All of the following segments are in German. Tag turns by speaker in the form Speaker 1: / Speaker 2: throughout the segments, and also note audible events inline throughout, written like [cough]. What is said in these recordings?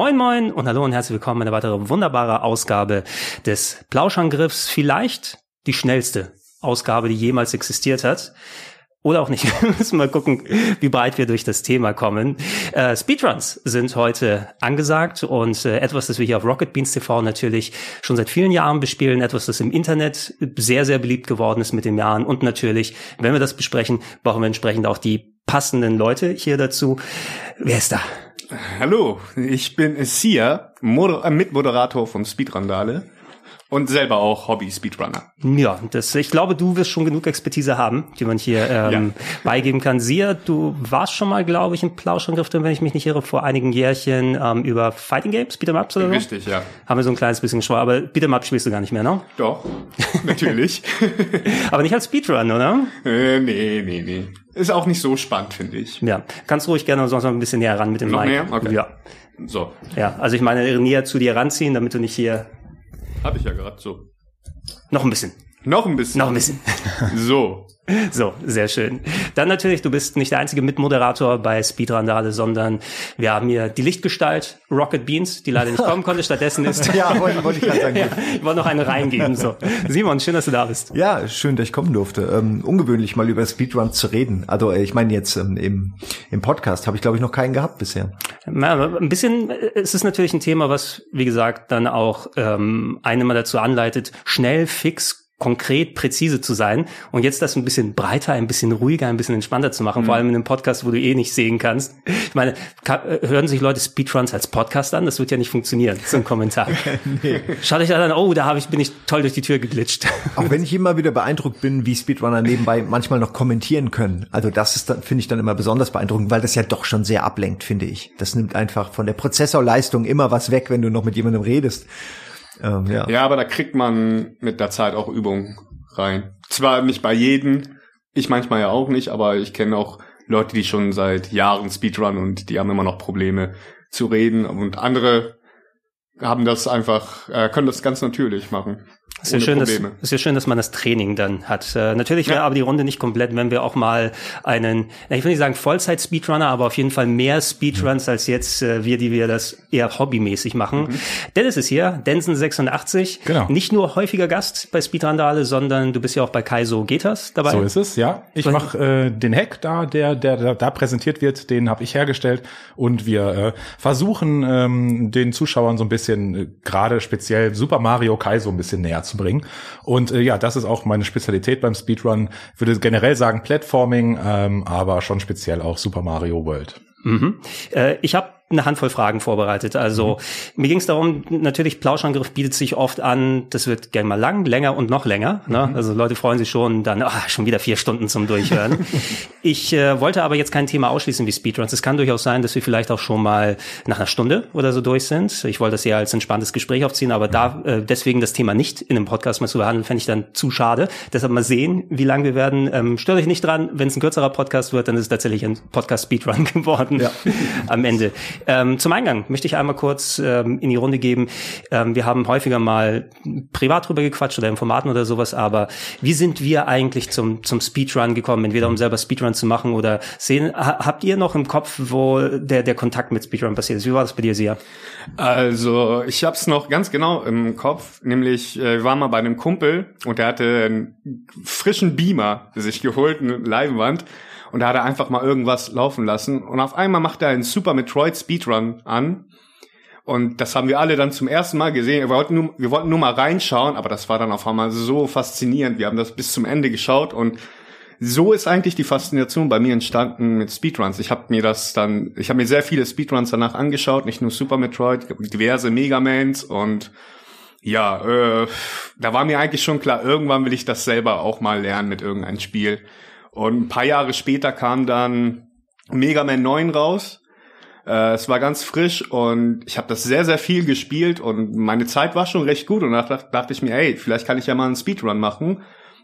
Speaker 1: Moin Moin und hallo und herzlich willkommen in einer weiteren wunderbare Ausgabe des Plauschangriffs. Vielleicht die schnellste Ausgabe, die jemals existiert hat. Oder auch nicht. [laughs] Wir müssen mal gucken, wie breit wir durch das Thema kommen. Äh, Speedruns sind heute angesagt und äh, etwas, das wir hier auf Rocket Beans TV natürlich schon seit vielen Jahren bespielen, etwas, das im Internet sehr, sehr beliebt geworden ist mit den Jahren und natürlich, wenn wir das besprechen, brauchen wir entsprechend auch die passenden Leute hier dazu. Wer ist da?
Speaker 2: Hallo, ich bin Sia, Moder äh, Mitmoderator von Speedrandale und selber auch Hobby-Speedrunner.
Speaker 1: Ja, das, ich glaube, du wirst schon genug Expertise haben, die man hier ähm, ja. [laughs] beigeben kann. Sia, du warst schon mal, glaube ich, im Plauschangriff drin, wenn ich mich nicht irre, vor einigen Jährchen ähm, über Fighting Games, Beat'em Ups oder so.
Speaker 2: Richtig, ja.
Speaker 1: Haben wir so ein kleines bisschen geschwor, aber Beat'em Up spielst du gar nicht mehr, ne?
Speaker 2: Doch, [laughs] natürlich. [laughs]
Speaker 1: aber nicht als Speedrun, oder?
Speaker 2: Äh, nee, nee, nee. Ist auch nicht so spannend, finde ich.
Speaker 1: Ja, kannst ruhig gerne sonst noch ein bisschen näher ran mit dem
Speaker 2: noch
Speaker 1: Mic.
Speaker 2: Näher? Okay.
Speaker 1: Ja.
Speaker 2: So.
Speaker 1: Ja, also ich meine, näher zu dir ranziehen, damit du nicht hier...
Speaker 2: Hab ich ja gerade so.
Speaker 1: Noch ein bisschen.
Speaker 2: Noch ein bisschen.
Speaker 1: Noch ein bisschen.
Speaker 2: So. [laughs]
Speaker 1: So, sehr schön. Dann natürlich, du bist nicht der einzige Mitmoderator bei Speedrandale, sondern wir haben hier die Lichtgestalt Rocket Beans, die leider nicht kommen konnte. Stattdessen ist... [laughs]
Speaker 3: ja, wollte, wollte ich gerade sagen. [laughs]
Speaker 1: ja, ich wollte noch eine reingeben. So. Simon, schön, dass du da bist.
Speaker 3: Ja, schön, dass ich kommen durfte. Ähm, ungewöhnlich mal über Speedrun zu reden. Also ich meine jetzt ähm, im, im Podcast habe ich, glaube ich, noch keinen gehabt bisher.
Speaker 1: Ja, ein bisschen, es ist natürlich ein Thema, was, wie gesagt, dann auch ähm, einen immer dazu anleitet, schnell, fix, konkret, präzise zu sein und jetzt das ein bisschen breiter, ein bisschen ruhiger, ein bisschen entspannter zu machen, mhm. vor allem in einem Podcast, wo du eh nicht sehen kannst. Ich meine, hören sich Leute Speedruns als Podcast an? Das wird ja nicht funktionieren, so ein Kommentar. [laughs] nee. Schaut euch dann, oh, da habe ich, bin ich toll durch die Tür geglitscht.
Speaker 3: Auch wenn ich immer wieder beeindruckt bin, wie Speedrunner nebenbei manchmal noch kommentieren können. Also das ist dann, finde ich dann immer besonders beeindruckend, weil das ja doch schon sehr ablenkt, finde ich. Das nimmt einfach von der Prozessorleistung immer was weg, wenn du noch mit jemandem redest.
Speaker 2: Ähm, ja. ja, aber da kriegt man mit der Zeit auch Übung rein. Zwar nicht bei jedem, ich manchmal ja auch nicht, aber ich kenne auch Leute, die schon seit Jahren Speedrun und die haben immer noch Probleme zu reden und andere haben das einfach, äh, können das ganz natürlich machen.
Speaker 1: Ist ja, schön, dass, ist ja schön, dass man das Training dann hat. Äh, natürlich wäre ja. aber die Runde nicht komplett, wenn wir auch mal einen, ich will nicht sagen Vollzeit-Speedrunner, aber auf jeden Fall mehr Speedruns mhm. als jetzt äh, wir, die wir das eher hobbymäßig machen. Mhm. Dennis ist hier, Densen86.
Speaker 4: Genau.
Speaker 1: Nicht nur häufiger Gast bei Speedrandale, sondern du bist ja auch bei Kaiso Getas dabei.
Speaker 4: So ist es, ja. Ich mache äh, den Hack da, der, der, der da präsentiert wird, den habe ich hergestellt und wir äh, versuchen ähm, den Zuschauern so ein bisschen, äh, gerade speziell Super Mario Kaiso ein bisschen näher zu bringen. Und äh, ja, das ist auch meine Spezialität beim Speedrun. Ich würde generell sagen Platforming, ähm, aber schon speziell auch Super Mario World.
Speaker 1: Mhm. Äh, ich habe eine Handvoll Fragen vorbereitet. Also mhm. mir ging es darum, natürlich Plauschangriff bietet sich oft an, das wird gerne mal lang, länger und noch länger. Ne? Mhm. Also Leute freuen sich schon dann, ach, schon wieder vier Stunden zum Durchhören. [laughs] ich äh, wollte aber jetzt kein Thema ausschließen wie Speedruns. Es kann durchaus sein, dass wir vielleicht auch schon mal nach einer Stunde oder so durch sind. Ich wollte das eher als entspanntes Gespräch aufziehen, aber da äh, deswegen das Thema nicht in einem Podcast mal zu behandeln, fände ich dann zu schade. Deshalb mal sehen, wie lang wir werden. Ähm, stört euch nicht dran, wenn es ein kürzerer Podcast wird, dann ist es tatsächlich ein Podcast Speedrun [laughs] geworden ja. am Ende. Ähm, zum Eingang möchte ich einmal kurz ähm, in die Runde geben. Ähm, wir haben häufiger mal privat drüber gequatscht oder im Formaten oder sowas, aber wie sind wir eigentlich zum, zum Speedrun gekommen? Entweder um selber Speedrun zu machen oder sehen, ha, habt ihr noch im Kopf, wo der, der Kontakt mit Speedrun passiert ist? Wie war das bei dir, Sia?
Speaker 2: Also, ich hab's noch ganz genau im Kopf, nämlich, äh, wir waren mal bei einem Kumpel und der hatte einen frischen Beamer sich geholt, eine Leinwand Und da hat er einfach mal irgendwas laufen lassen. Und auf einmal macht er einen Super Metroid Speedrun an. Und das haben wir alle dann zum ersten Mal gesehen. Wir wollten, nur, wir wollten nur mal reinschauen, aber das war dann auf einmal so faszinierend. Wir haben das bis zum Ende geschaut und so ist eigentlich die Faszination bei mir entstanden mit Speedruns. Ich habe mir das dann, ich habe mir sehr viele Speedruns danach angeschaut, nicht nur Super Metroid, diverse Megamans und ja, äh, da war mir eigentlich schon klar, irgendwann will ich das selber auch mal lernen mit irgendeinem Spiel. Und ein paar Jahre später kam dann Mega Man 9 raus. Äh, es war ganz frisch und ich habe das sehr, sehr viel gespielt und meine Zeit war schon recht gut und da dachte, ich mir, ey, vielleicht kann ich ja mal einen Speedrun machen.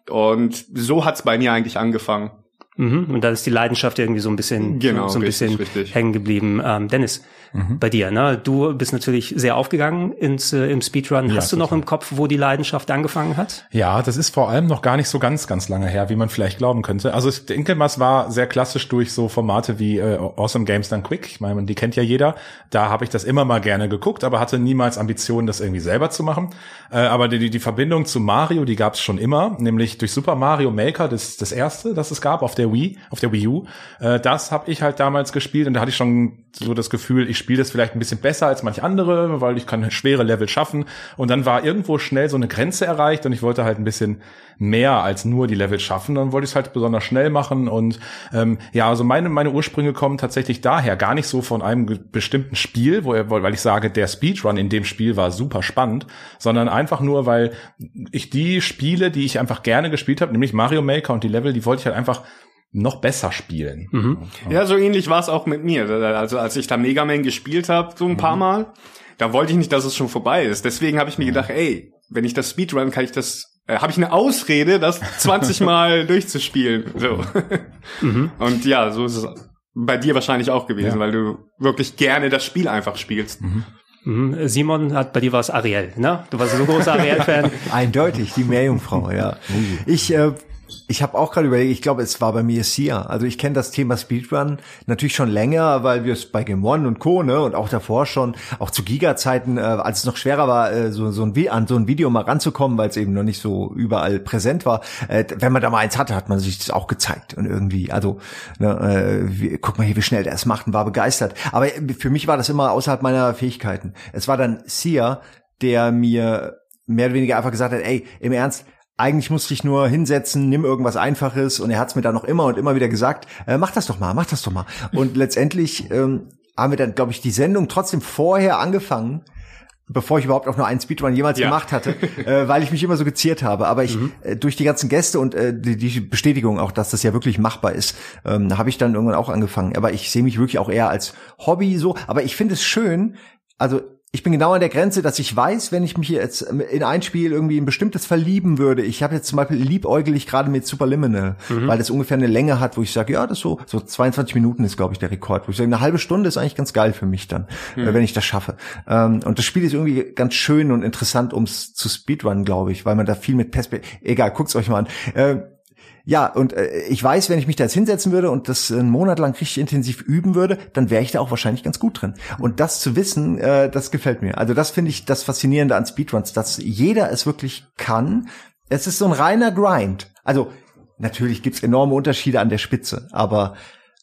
Speaker 2: Und so hat's bei mir eigentlich angefangen.
Speaker 1: Mhm. Und da ist die Leidenschaft irgendwie so ein bisschen, genau, so ein richtig, bisschen richtig. hängen geblieben. Ähm, Dennis, mhm. bei dir, ne? Du bist natürlich sehr aufgegangen ins, äh, im Speedrun. Ja, Hast du noch im Kopf, wo die Leidenschaft angefangen hat?
Speaker 4: Ja, das ist vor allem noch gar nicht so ganz, ganz lange her, wie man vielleicht glauben könnte. Also ich denke, was war sehr klassisch durch so Formate wie äh, Awesome Games Done Quick. Ich meine, die kennt ja jeder. Da habe ich das immer mal gerne geguckt, aber hatte niemals Ambitionen, das irgendwie selber zu machen. Äh, aber die, die Verbindung zu Mario, die gab es schon immer, nämlich durch Super Mario Maker, das, das erste, das es gab auf der Wii, auf der Wii U. Äh, das habe ich halt damals gespielt und da hatte ich schon so das Gefühl, ich spiele das vielleicht ein bisschen besser als manch andere, weil ich kann schwere Level schaffen. Und dann war irgendwo schnell so eine Grenze erreicht und ich wollte halt ein bisschen mehr als nur die Level schaffen. Dann wollte ich es halt besonders schnell machen. Und ähm, ja, also meine, meine Ursprünge kommen tatsächlich daher, gar nicht so von einem bestimmten Spiel, wo er, weil ich sage, der Speedrun in dem Spiel war super spannend, sondern einfach nur, weil ich die Spiele, die ich einfach gerne gespielt habe, nämlich Mario Maker und die Level, die wollte ich halt einfach noch besser spielen.
Speaker 2: Mhm. Ja, so ähnlich war es auch mit mir. Also als ich da Mega Man gespielt habe, so ein mhm. paar Mal, da wollte ich nicht, dass es schon vorbei ist. Deswegen habe ich mir mhm. gedacht, ey, wenn ich das Speedrun, kann ich das, äh, habe ich eine Ausrede, das [laughs] 20 Mal durchzuspielen. So. Mhm. Und ja, so ist es bei dir wahrscheinlich auch gewesen, ja. weil du wirklich gerne das Spiel einfach spielst. Mhm.
Speaker 1: mhm. Simon hat bei dir was Ariel, ne? Du warst so ein großer Ariel-Fan. [laughs]
Speaker 3: Eindeutig, die Meerjungfrau, ja. Ich äh, ich habe auch gerade überlegt, ich glaube, es war bei mir Sia. Also ich kenne das Thema Speedrun natürlich schon länger, weil wir es bei Game One und Co. Ne, und auch davor schon, auch zu Giga-Zeiten, äh, als es noch schwerer war, äh, so, so ein, an so ein Video mal ranzukommen, weil es eben noch nicht so überall präsent war. Äh, wenn man da mal eins hatte, hat man sich das auch gezeigt und irgendwie, also ne, äh, wie, guck mal hier, wie schnell der es macht und war begeistert. Aber für mich war das immer außerhalb meiner Fähigkeiten. Es war dann Sia, der mir mehr oder weniger einfach gesagt hat, ey, im Ernst, eigentlich musste ich nur hinsetzen, nimm irgendwas Einfaches und er hat es mir dann noch immer und immer wieder gesagt, äh, mach das doch mal, mach das doch mal. Und [laughs] letztendlich ähm, haben wir dann, glaube ich, die Sendung trotzdem vorher angefangen, bevor ich überhaupt auch nur einen Speedrun jemals ja. gemacht hatte, [laughs] äh, weil ich mich immer so geziert habe. Aber ich mhm. äh, durch die ganzen Gäste und äh, die, die Bestätigung auch, dass das ja wirklich machbar ist, ähm, habe ich dann irgendwann auch angefangen. Aber ich sehe mich wirklich auch eher als Hobby so. Aber ich finde es schön, also ich bin genau an der Grenze, dass ich weiß, wenn ich mich jetzt in ein Spiel irgendwie ein bestimmtes verlieben würde. Ich habe jetzt zum Beispiel liebäugelig gerade mit Superliminal, mhm. weil das ungefähr eine Länge hat, wo ich sage, ja, das so so 22 Minuten ist, glaube ich, der Rekord. Wo ich sage, eine halbe Stunde ist eigentlich ganz geil für mich dann, mhm. wenn ich das schaffe. Ähm, und das Spiel ist irgendwie ganz schön und interessant, ums zu Speedrun, glaube ich, weil man da viel mit Perspektive. Egal, guckt's euch mal an. Äh, ja, und äh, ich weiß, wenn ich mich da jetzt hinsetzen würde und das einen Monat lang richtig intensiv üben würde, dann wäre ich da auch wahrscheinlich ganz gut drin. Und das zu wissen, äh, das gefällt mir. Also das finde ich das Faszinierende an Speedruns, dass jeder es wirklich kann. Es ist so ein reiner Grind. Also natürlich gibt's enorme Unterschiede an der Spitze, aber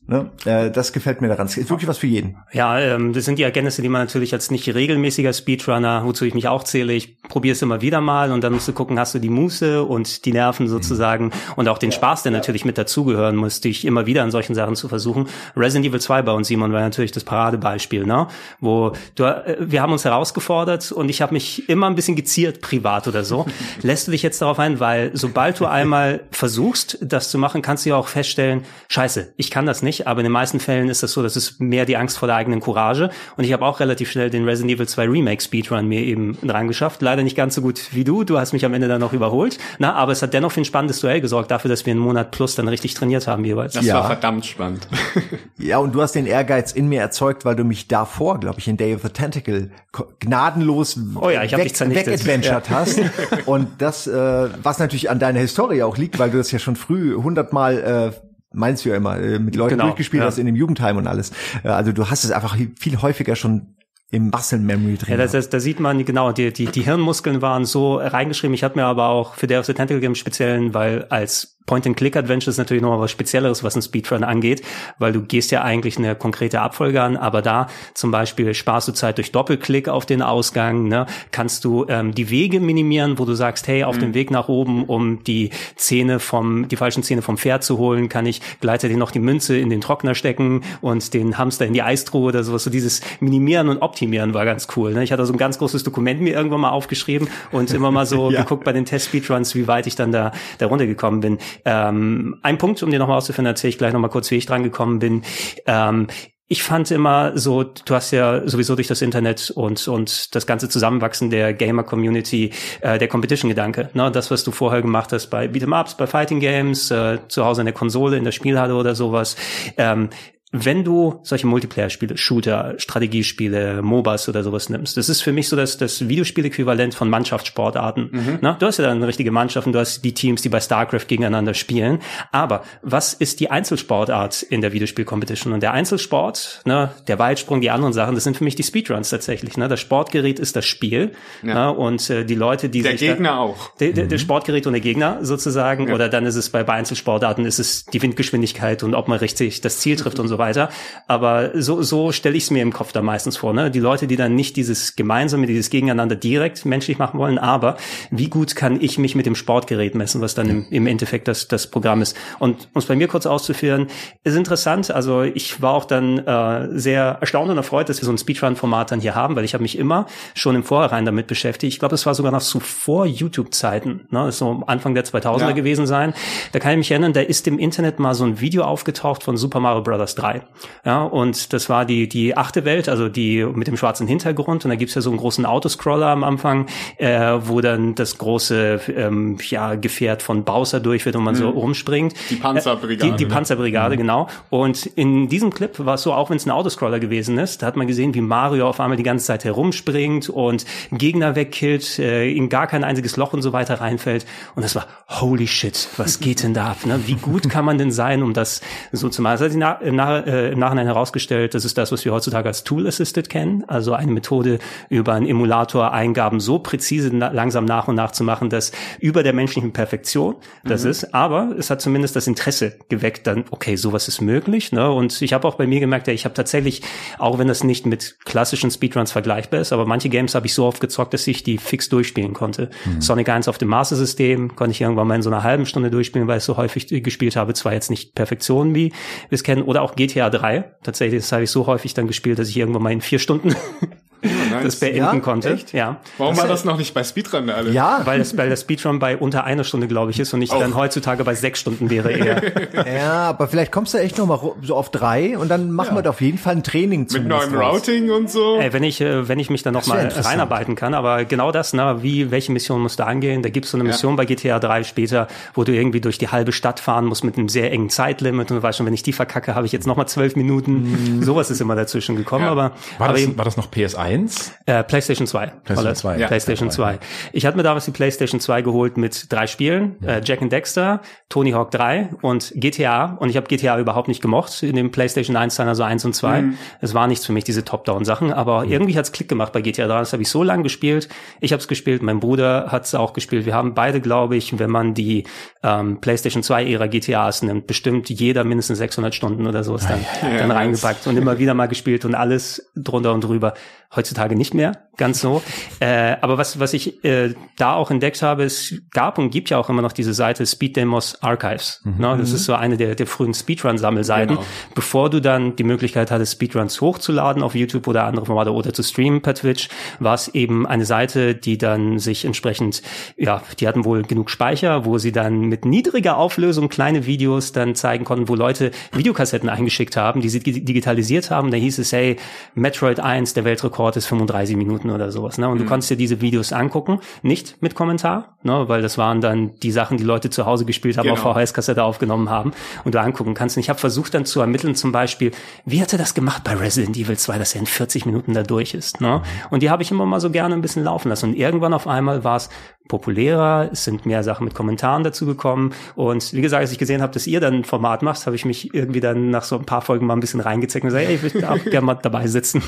Speaker 3: Ne? Äh, das gefällt mir daran. Es ist wirklich was für jeden.
Speaker 1: Ja, ähm, das sind die Erkenntnisse, die man natürlich als nicht regelmäßiger Speedrunner, wozu ich mich auch zähle, ich probiere es immer wieder mal und dann musst du gucken, hast du die Muße und die Nerven sozusagen mhm. und auch den Spaß, der natürlich mit dazugehören muss, dich immer wieder an solchen Sachen zu versuchen. Resident Evil 2 bei uns, Simon, war natürlich das Paradebeispiel, ne? wo du, äh, wir haben uns herausgefordert und ich habe mich immer ein bisschen geziert, privat oder so. [laughs] Lässt du dich jetzt darauf ein, weil sobald du einmal versuchst, das zu machen, kannst du ja auch feststellen, scheiße, ich kann das nicht nicht, aber in den meisten Fällen ist das so, das ist mehr die Angst vor der eigenen Courage. Und ich habe auch relativ schnell den Resident Evil 2 Remake Speedrun mir eben reingeschafft. Leider nicht ganz so gut wie du. Du hast mich am Ende dann noch überholt. Na, aber es hat dennoch für ein spannendes Duell gesorgt, dafür, dass wir einen Monat plus dann richtig trainiert haben jeweils.
Speaker 2: Das ja. war verdammt spannend. [laughs]
Speaker 3: ja, und du hast den Ehrgeiz in mir erzeugt, weil du mich davor, glaube ich, in Day of the Tentacle gnadenlos
Speaker 1: oh ja, ich weg,
Speaker 3: wegadventured ja. hast. Und das, äh, was natürlich an deiner Historie auch liegt, weil du das ja schon früh hundertmal äh, meinst du ja immer, äh, mit Leuten genau, durchgespielt ja. hast in dem Jugendheim und alles. Also du hast es einfach viel häufiger schon im Muscle Memory drin.
Speaker 1: Ja, da sieht man genau, die, die, die Hirnmuskeln waren so reingeschrieben. Ich hatte mir aber auch für Day of the Tentacle Game speziellen, weil als Point-and-Click-Adventure ist natürlich noch was Spezielleres, was ein Speedrun angeht, weil du gehst ja eigentlich eine konkrete Abfolge an, aber da zum Beispiel sparst du Zeit durch Doppelklick auf den Ausgang, ne? kannst du ähm, die Wege minimieren, wo du sagst, hey, auf mhm. dem Weg nach oben, um die Zähne vom, die falschen Zähne vom Pferd zu holen, kann ich gleichzeitig noch die Münze in den Trockner stecken und den Hamster in die Eistruhe oder sowas. So dieses Minimieren und Optimieren war ganz cool. Ne? Ich hatte so ein ganz großes Dokument mir irgendwann mal aufgeschrieben und immer mal so [laughs] ja. geguckt bei den Test-Speedruns, wie weit ich dann da, da runtergekommen bin. Ähm, ein Punkt, um dir nochmal auszuführen, erzähle ich gleich nochmal kurz, wie ich dran gekommen bin. Ähm, ich fand immer so, du hast ja sowieso durch das Internet und und das ganze Zusammenwachsen der Gamer Community äh, der Competition Gedanke, ne, das was du vorher gemacht hast bei Beat'em Ups, bei Fighting Games, äh, zu Hause in der Konsole, in der Spielhalle oder sowas, ähm, wenn du solche Multiplayer-Spiele, Shooter, Strategiespiele, MOBAs oder sowas nimmst, das ist für mich so das, das Videospiel-Äquivalent von Mannschaftssportarten. Mhm. Na, du hast ja dann eine richtige Mannschaft und du hast die Teams, die bei StarCraft gegeneinander spielen. Aber was ist die Einzelsportart in der Videospiel-Competition? Und der Einzelsport, ne, der Weitsprung, die anderen Sachen, das sind für mich die Speedruns tatsächlich. Ne? Das Sportgerät ist das Spiel. Ja. Ne? Und äh, die Leute, die
Speaker 2: der
Speaker 1: sich
Speaker 2: Gegner da, auch.
Speaker 1: Der, der, der, Sportgerät und der Gegner sozusagen. Ja. Oder dann ist es bei, bei Einzelsportarten ist es die Windgeschwindigkeit und ob man richtig das Ziel trifft und so weiter weiter. Aber so, so stelle ich es mir im Kopf da meistens vor. Ne? Die Leute, die dann nicht dieses Gemeinsame, dieses Gegeneinander direkt menschlich machen wollen, aber wie gut kann ich mich mit dem Sportgerät messen, was dann im, im Endeffekt das, das Programm ist. Und um es bei mir kurz auszuführen, ist interessant. Also ich war auch dann äh, sehr erstaunt und erfreut, dass wir so ein Speedrun-Format dann hier haben, weil ich habe mich immer schon im Vorhinein damit beschäftigt. Ich glaube, es war sogar noch zuvor YouTube-Zeiten, ne? das so Anfang der 2000er ja. gewesen sein. Da kann ich mich erinnern, da ist im Internet mal so ein Video aufgetaucht von Super Mario Bros. 3. 2. Ja, und das war die, die achte Welt, also die mit dem schwarzen Hintergrund. Und da gibt's ja so einen großen Autoscroller am Anfang, äh, wo dann das große ähm, ja, Gefährt von Bowser durchführt und man mhm. so rumspringt.
Speaker 2: Die Panzerbrigade.
Speaker 1: Die, die ne? Panzerbrigade, mhm. genau. Und in diesem Clip war es so, auch wenn es ein Autoscroller gewesen ist, da hat man gesehen, wie Mario auf einmal die ganze Zeit herumspringt und Gegner wegkillt, äh, in gar kein einziges Loch und so weiter reinfällt. Und das war, holy shit, was geht denn da ab? Ne? Wie gut kann man denn sein, um das so zu machen? Das heißt, nach, nach, äh, im Nachhinein herausgestellt, das ist das, was wir heutzutage als Tool Assisted kennen, also eine Methode über einen Emulator Eingaben so präzise na langsam nach und nach zu machen, dass über der menschlichen Perfektion das mhm. ist, aber es hat zumindest das Interesse geweckt, dann okay, sowas ist möglich, ne? Und ich habe auch bei mir gemerkt, ja, ich habe tatsächlich, auch wenn das nicht mit klassischen Speedruns vergleichbar ist, aber manche Games habe ich so oft gezockt, dass ich die fix durchspielen konnte. Mhm. Sonic 1 auf dem Master System konnte ich irgendwann mal in so einer halben Stunde durchspielen, weil ich so häufig gespielt habe, zwar jetzt nicht Perfektion, wie wir es kennen, oder auch GTA 3. Tatsächlich, das habe ich so häufig dann gespielt, dass ich irgendwann mal in vier Stunden [laughs] [laughs] nice. das beenden ja? konnte. Echt? Ja.
Speaker 2: Warum das war das noch nicht bei Speedrun alle?
Speaker 1: Ja, weil das weil das Speedrun bei unter einer Stunde, glaube ich, ist und ich Auch. dann heutzutage bei sechs Stunden wäre eher. [laughs]
Speaker 3: ja, aber vielleicht kommst du echt noch mal so auf drei und dann machen ja. wir auf jeden Fall ein Training
Speaker 2: mit neuem Routing und so.
Speaker 1: Ey, wenn ich äh, wenn ich mich dann noch mal reinarbeiten kann, aber genau das, ne, wie welche Mission musst du angehen? Da gibt's so eine Mission ja. bei GTA 3 später, wo du irgendwie durch die halbe Stadt fahren musst mit einem sehr engen Zeitlimit und du weißt schon, wenn ich die verkacke, habe ich jetzt noch mal zwölf Minuten. Mm. Sowas ist immer dazwischen gekommen, aber
Speaker 4: war
Speaker 1: aber
Speaker 4: das,
Speaker 1: eben,
Speaker 4: war das noch PS1?
Speaker 1: Äh, PlayStation 2.
Speaker 4: PlayStation 2.
Speaker 1: Ja. PlayStation 2. Ich hatte mir damals die PlayStation 2 geholt mit drei Spielen. Äh, Jack and Dexter, Tony Hawk 3 und GTA. Und ich habe GTA überhaupt nicht gemocht in dem PlayStation 1 dann, also 1 und 2. Mhm. Es war nichts für mich, diese Top-Down-Sachen. Aber mhm. irgendwie hat's Klick gemacht bei GTA 3. Das habe ich so lange gespielt. Ich habe es gespielt, mein Bruder hat's auch gespielt. Wir haben beide, glaube ich, wenn man die ähm, PlayStation 2-Ära GTAs nimmt, bestimmt jeder mindestens 600 Stunden oder so ist dann, ja, dann reingepackt und immer wieder mal gespielt und alles drunter und drüber. Heutzutage nicht mehr ganz so. Äh, aber was, was ich äh, da auch entdeckt habe, es gab und gibt ja auch immer noch diese Seite Speed Demos Archives. Mhm. Ne? Das ist so eine der, der frühen Speedrun-Sammelseiten. Genau. Bevor du dann die Möglichkeit hattest, Speedruns hochzuladen auf YouTube oder andere Formate oder zu streamen per Twitch, war es eben eine Seite, die dann sich entsprechend, ja, die hatten wohl genug Speicher, wo sie dann mit niedriger Auflösung kleine Videos dann zeigen konnten, wo Leute Videokassetten eingeschickt haben, die sie digitalisiert haben. Da hieß es, hey, Metroid 1, der Weltrekord ist 35 Minuten Minuten oder sowas. Ne? Und mhm. du konntest dir diese Videos angucken, nicht mit Kommentar, ne? weil das waren dann die Sachen, die Leute zu Hause gespielt haben, genau. auf VHS-Kassette aufgenommen haben und du angucken kannst. Und ich habe versucht dann zu ermitteln, zum Beispiel, wie hat er das gemacht bei Resident Evil 2, dass er in 40 Minuten da durch ist. Ne? Und die habe ich immer mal so gerne ein bisschen laufen lassen. Und irgendwann auf einmal war es populärer, es sind mehr Sachen mit Kommentaren dazu gekommen. Und wie gesagt, als ich gesehen habe, dass ihr dann ein Format macht, habe ich mich irgendwie dann nach so ein paar Folgen mal ein bisschen reingezeckt und gesagt, ey, ich würde auch [laughs] gerne mal dabei sitzen.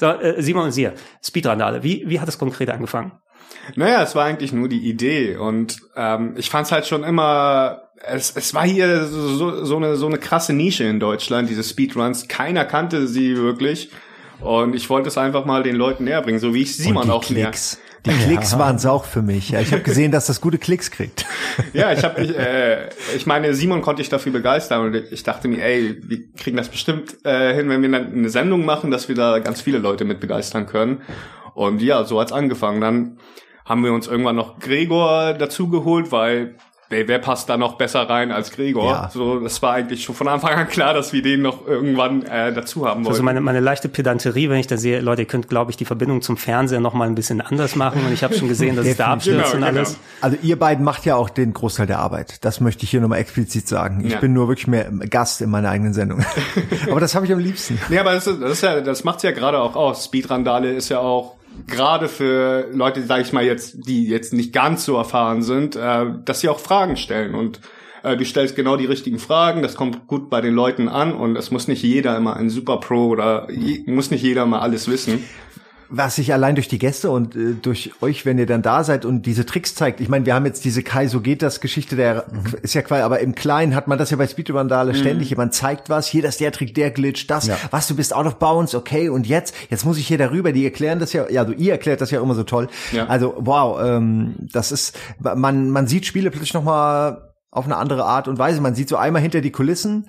Speaker 1: So, äh, Simon und Sie, Speedrandale, wie, wie hat es konkret angefangen?
Speaker 2: Naja, es war eigentlich nur die Idee und ähm, ich fand es halt schon immer es, es war hier so, so, eine, so eine krasse Nische in Deutschland, diese Speedruns. Keiner kannte sie wirklich. Und ich wollte es einfach mal den Leuten näher bringen, so wie ich Simon auch
Speaker 3: Klicks. Die Klicks ja. waren es auch für mich. Ja, ich habe gesehen, dass das gute Klicks kriegt.
Speaker 2: Ja, ich habe, ich, äh, ich meine, Simon konnte ich dafür begeistern und ich dachte mir, ey, wir kriegen das bestimmt äh, hin, wenn wir dann eine Sendung machen, dass wir da ganz viele Leute mit begeistern können. Und ja, so hat's angefangen. Dann haben wir uns irgendwann noch Gregor dazu geholt, weil wer, wer passt da noch besser rein als Gregor? Ja. So, das war eigentlich schon von Anfang an klar, dass wir den noch irgendwann äh, dazu haben wollen.
Speaker 1: Also meine, meine leichte Pedanterie, wenn ich da sehe, Leute, ihr könnt, glaube ich, die Verbindung zum Fernseher noch mal ein bisschen anders machen. Und ich habe schon gesehen, dass es da abstürzt genau, und alles. Genau.
Speaker 3: Also ihr beiden macht ja auch den Großteil der Arbeit. Das möchte ich hier nochmal explizit sagen. Ich ja. bin nur wirklich mehr Gast in meiner eigenen Sendung. [laughs] aber das habe ich am liebsten.
Speaker 2: Ja, aber das, ist, das, ist ja, das macht's ja gerade auch aus. Speedrandale ist ja auch gerade für Leute, sage ich mal jetzt, die jetzt nicht ganz so erfahren sind, äh, dass sie auch Fragen stellen. Und äh, du stellst genau die richtigen Fragen, das kommt gut bei den Leuten an. Und es muss nicht jeder immer ein Super Pro oder muss nicht jeder mal alles wissen
Speaker 3: was sich allein durch die Gäste und äh, durch euch, wenn ihr dann da seid und diese Tricks zeigt. Ich meine, wir haben jetzt diese Kai, so geht das Geschichte, der mhm. ist ja quasi, aber im Kleinen hat man das ja bei Speedrun-Vandale mhm. ständig. Jemand zeigt was, hier, das der Trick, der Glitch, das, ja. was, du bist out of bounds, okay, und jetzt, jetzt muss ich hier darüber, die erklären das ja, ja, du, ihr erklärt das ja immer so toll. Ja. Also, wow, ähm, das ist, man, man sieht Spiele plötzlich nochmal auf eine andere Art und Weise. Man sieht so einmal hinter die Kulissen,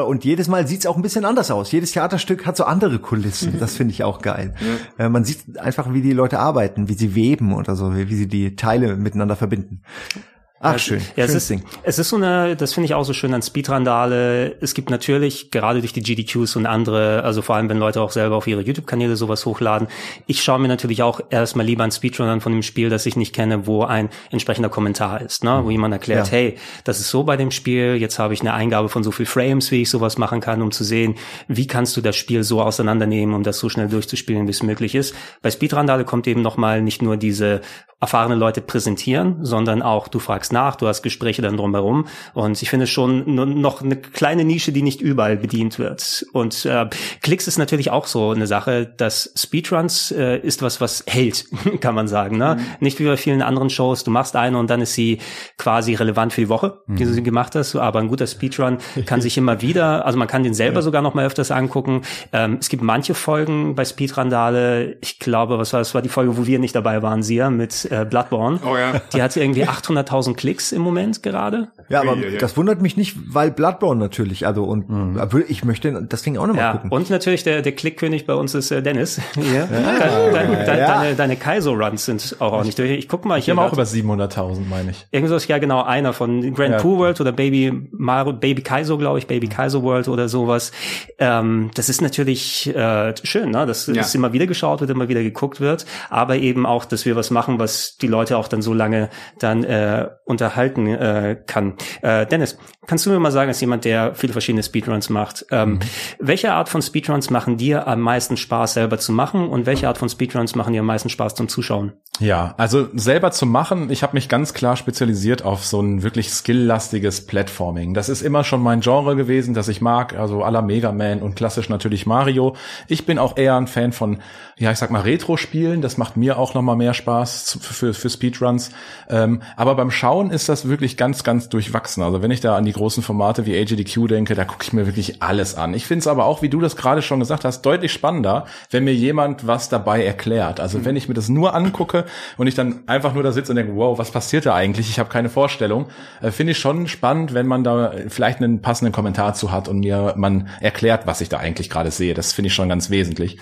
Speaker 3: und jedes Mal sieht's auch ein bisschen anders aus. Jedes Theaterstück hat so andere Kulissen. Das finde ich auch geil. Ja. Äh, man sieht einfach, wie die Leute arbeiten, wie sie weben oder so, wie sie die Teile miteinander verbinden. Ach, schön.
Speaker 1: Ja, es ist, Ding. es ist so eine, das finde ich auch so schön an Speedrandale. Es gibt natürlich, gerade durch die GDQs und andere, also vor allem, wenn Leute auch selber auf ihre YouTube-Kanäle sowas hochladen. Ich schaue mir natürlich auch erstmal lieber ein Speedrun an von dem Spiel, das ich nicht kenne, wo ein entsprechender Kommentar ist, ne? wo jemand erklärt, ja. hey, das ist so bei dem Spiel, jetzt habe ich eine Eingabe von so viel Frames, wie ich sowas machen kann, um zu sehen, wie kannst du das Spiel so auseinandernehmen, um das so schnell durchzuspielen, wie es möglich ist. Bei Speedrandale kommt eben nochmal nicht nur diese erfahrene Leute präsentieren, sondern auch du fragst nach, du hast Gespräche dann drumherum und ich finde schon noch eine kleine Nische, die nicht überall bedient wird. Und äh, Klicks ist natürlich auch so eine Sache, dass Speedruns äh, ist was, was hält, [laughs] kann man sagen. Ne? Mhm. Nicht wie bei vielen anderen Shows, du machst eine und dann ist sie quasi relevant für die Woche, mhm. die du sie gemacht hast, aber ein guter Speedrun kann sich immer wieder, also man kann den selber ja. sogar noch mal öfters angucken. Ähm, es gibt manche Folgen bei Speedrandale, ich glaube, was war das, war die Folge, wo wir nicht dabei waren, Sia, mit äh, Bloodborne. Oh ja. Die hat irgendwie [laughs] 800.000 Klicks im Moment gerade.
Speaker 3: Ja, aber ja, ja. das wundert mich nicht, weil Bloodborne natürlich, also und mhm. ich möchte das Ding auch nochmal ja, gucken.
Speaker 1: Und natürlich der, der Klickkönig bei uns ist äh, Dennis. [laughs] Ja. Deine, deine, deine, deine Kaizo-Runs sind auch, auch nicht durch. Ich guck mal
Speaker 4: hier. Wir haben auch über 700.000, meine ich.
Speaker 1: Irgendwas, ja genau, einer von Grand ja. Pooh World oder Baby Mario, Baby Kaizo, glaube ich, Baby Kaizo World oder sowas. Ähm, das ist natürlich äh, schön, ne? dass ja. es immer wieder geschaut wird, immer wieder geguckt wird, aber eben auch, dass wir was machen, was die Leute auch dann so lange dann äh, unterhalten äh, kann. Äh, Dennis, kannst du mir mal sagen, als jemand, der viele verschiedene Speedruns macht, ähm, mhm. welche Art von Speedruns machen dir am meisten Spaß selber zu machen und welche Art von Speedruns machen dir am meisten Spaß zum Zuschauen?
Speaker 4: Ja, also selber zu machen, ich habe mich ganz klar spezialisiert auf so ein wirklich skilllastiges Platforming. Das ist immer schon mein Genre gewesen, das ich mag, also aller Mega Man und klassisch natürlich Mario. Ich bin auch eher ein Fan von, ja, ich sag mal Retro-Spielen, das macht mir auch noch mal mehr Spaß für, für Speedruns. Ähm, aber beim Schauen ist das wirklich ganz, ganz durchwachsen. Also wenn ich da an die großen Formate wie AGDQ denke, da gucke ich mir wirklich alles an. Ich finde es aber auch, wie du das gerade schon gesagt hast, deutlich spannender, wenn mir jemand was dabei erklärt. Also mhm. wenn ich mir das nur angucke und ich dann einfach nur da sitze und denke, wow, was passiert da eigentlich? Ich habe keine Vorstellung. Äh, finde ich schon spannend, wenn man da vielleicht einen passenden Kommentar zu hat und mir man erklärt, was ich da eigentlich gerade sehe. Das finde ich schon ganz wesentlich.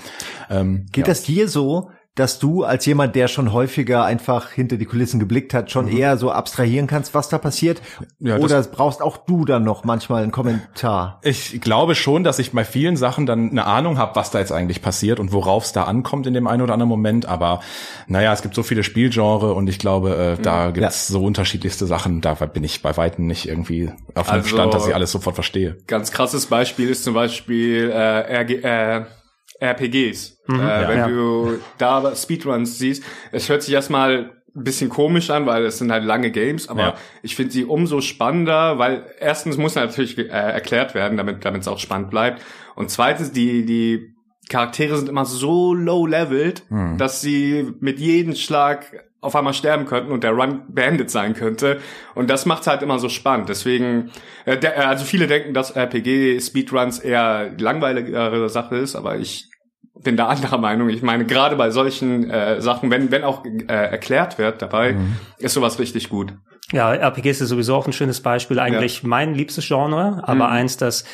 Speaker 3: Ähm, Geht ja. das dir so, dass du als jemand, der schon häufiger einfach hinter die Kulissen geblickt hat, schon mhm. eher so abstrahieren kannst, was da passiert? Ja, Oder brauchst auch du dann noch manchmal einen Kommentar?
Speaker 4: Ich glaube schon, dass ich bei vielen Sachen dann eine Ahnung habe, was da jetzt eigentlich passiert und worauf es da ankommt in dem einen oder anderen Moment. Aber naja, es gibt so viele Spielgenre und ich glaube, äh, da gibt es ja. so unterschiedlichste Sachen. Da bin ich bei weitem nicht irgendwie auf einem also, Stand, dass ich alles sofort verstehe.
Speaker 2: Ganz krasses Beispiel ist zum Beispiel äh, RG, äh, RPGs. Mhm, äh, ja, wenn ja. du da Speedruns siehst, es hört sich erstmal ein bisschen komisch an, weil es sind halt lange Games, aber ja. ich finde sie umso spannender, weil erstens muss natürlich äh, erklärt werden, damit damit es auch spannend bleibt und zweitens die die Charaktere sind immer so low leveled, mhm. dass sie mit jedem Schlag auf einmal sterben könnten und der Run beendet sein könnte. Und das macht's halt immer so spannend. Deswegen, äh, der, äh, also viele denken, dass RPG Speedruns eher langweiligere Sache ist, aber ich bin da [laughs] anderer Meinung. Ich meine, gerade bei solchen äh, Sachen, wenn, wenn auch äh, erklärt wird dabei, mhm. ist sowas richtig gut.
Speaker 1: Ja, RPGs ist sowieso auch ein schönes Beispiel. Eigentlich ja. mein liebstes Genre, aber mhm. eins, das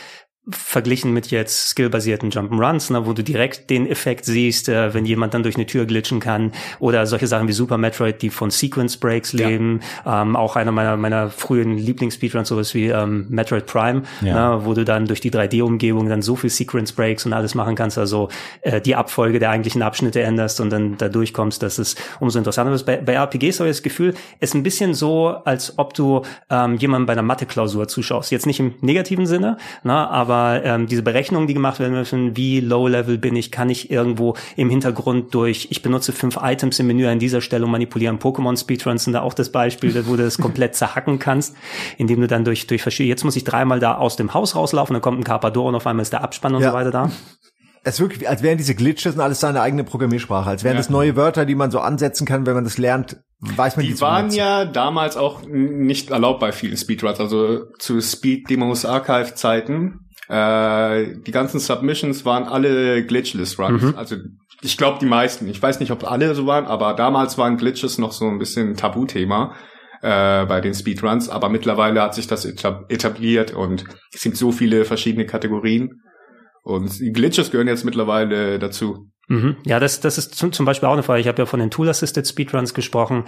Speaker 1: verglichen mit jetzt skillbasierten Jump'n'Runs, ne, wo du direkt den Effekt siehst, äh, wenn jemand dann durch eine Tür glitschen kann oder solche Sachen wie Super Metroid, die von Sequence Breaks leben. Ja. Ähm, auch einer meiner meiner frühen Lieblings-Speedruns, sowas wie ähm, Metroid Prime, ja. ne, wo du dann durch die 3D-Umgebung dann so viel Sequence Breaks und alles machen kannst, also äh, die Abfolge der eigentlichen Abschnitte änderst und dann da durchkommst, dass es umso interessanter ist. Bei, bei RPGs habe ich das Gefühl, es ist ein bisschen so, als ob du ähm, jemandem bei einer Mathe-Klausur zuschaust. Jetzt nicht im negativen Sinne, ne, aber aber ähm, diese Berechnungen, die gemacht werden müssen, wie low-level bin ich, kann ich irgendwo im Hintergrund durch, ich benutze fünf Items im Menü an dieser Stelle und manipulieren Pokémon-Speedruns sind da auch das Beispiel, wo du das komplett [laughs] zerhacken kannst, indem du dann durch, durch verschiedene, jetzt muss ich dreimal da aus dem Haus rauslaufen, dann kommt ein Carpador und auf einmal ist der Abspann und ja. so weiter da
Speaker 3: es wirklich, als wären diese Glitches und alles seine eigene Programmiersprache, als wären ja. das neue Wörter, die man so ansetzen kann, wenn man das lernt, weiß man
Speaker 2: Die waren ja damals auch nicht erlaubt bei vielen Speedruns, also zu Speed Demos Archive Zeiten äh, die ganzen Submissions waren alle Glitchless Runs. Mhm. Also ich glaube die meisten. Ich weiß nicht, ob alle so waren, aber damals waren Glitches noch so ein bisschen Tabuthema äh, bei den Speedruns. Aber mittlerweile hat sich das etabliert und es gibt so viele verschiedene Kategorien. Und die Glitches gehören jetzt mittlerweile dazu.
Speaker 1: Mhm. Ja, das, das ist zum, zum Beispiel auch eine Frage. Ich habe ja von den Tool-Assisted Speedruns gesprochen.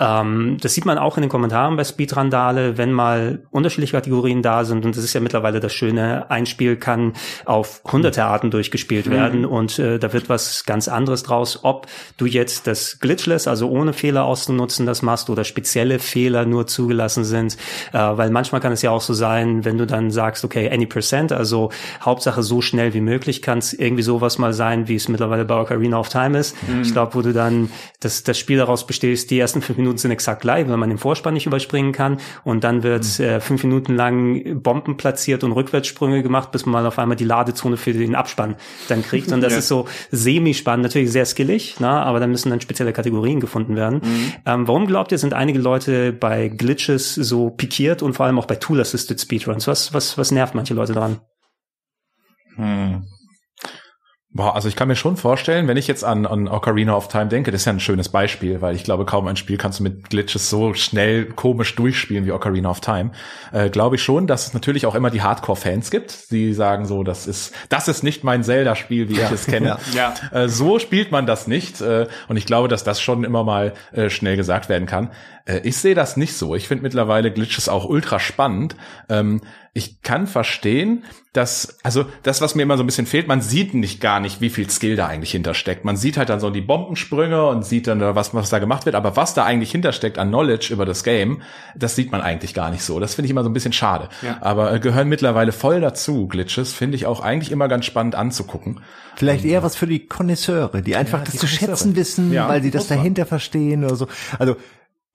Speaker 1: Ähm, das sieht man auch in den Kommentaren bei Speedrandale, wenn mal unterschiedliche Kategorien da sind. Und das ist ja mittlerweile das Schöne. Ein Spiel kann auf hunderte Arten durchgespielt mhm. werden und äh, da wird was ganz anderes draus. Ob du jetzt das Glitchless, also ohne Fehler auszunutzen, das machst oder spezielle Fehler nur zugelassen sind. Äh, weil manchmal kann es ja auch so sein, wenn du dann sagst, okay, any percent, also Hauptsache so schnell wie möglich, kann es irgendwie sowas mal sein, wie es mittlerweile mittlerweile bei Ocarina of Time ist. Mhm. Ich glaube, wo du dann das, das Spiel daraus bestehst, die ersten fünf Minuten sind exakt gleich, weil man den Vorspann nicht überspringen kann. Und dann wird mhm. äh, fünf Minuten lang Bomben platziert und Rückwärtssprünge gemacht, bis man mal auf einmal die Ladezone für den Abspann dann kriegt. Und das ja. ist so semi-spannend, natürlich sehr skillig, na, aber dann müssen dann spezielle Kategorien gefunden werden. Mhm. Ähm, warum glaubt ihr, sind einige Leute bei Glitches so pikiert und vor allem auch bei Tool-Assisted Speedruns? Was, was, was nervt manche Leute daran?
Speaker 4: Hm. Boah, also ich kann mir schon vorstellen, wenn ich jetzt an, an Ocarina of Time denke, das ist ja ein schönes Beispiel, weil ich glaube, kaum ein Spiel kannst du mit Glitches so schnell komisch durchspielen wie Ocarina of Time. Äh, glaube ich schon, dass es natürlich auch immer die Hardcore-Fans gibt, die sagen so, das ist, das ist nicht mein Zelda-Spiel, wie ja. ich es kenne. ja. Äh, so spielt man das nicht. Äh, und ich glaube, dass das schon immer mal äh, schnell gesagt werden kann. Äh, ich sehe das nicht so. Ich finde mittlerweile Glitches auch ultra spannend. Ähm, ich kann verstehen, dass, also das, was mir immer so ein bisschen fehlt, man sieht nicht gar nicht, wie viel Skill da eigentlich hintersteckt. Man sieht halt dann so die Bombensprünge und sieht dann, was, was da gemacht wird, aber was da eigentlich hintersteckt an Knowledge über das Game, das sieht man eigentlich gar nicht so. Das finde ich immer so ein bisschen schade. Ja. Aber äh, gehören mittlerweile voll dazu, Glitches, finde ich auch eigentlich immer ganz spannend anzugucken.
Speaker 3: Vielleicht eher was für die Konnoisseure, die einfach ja, das zu schätzen wissen, ja, weil sie das dahinter verstehen oder so. Also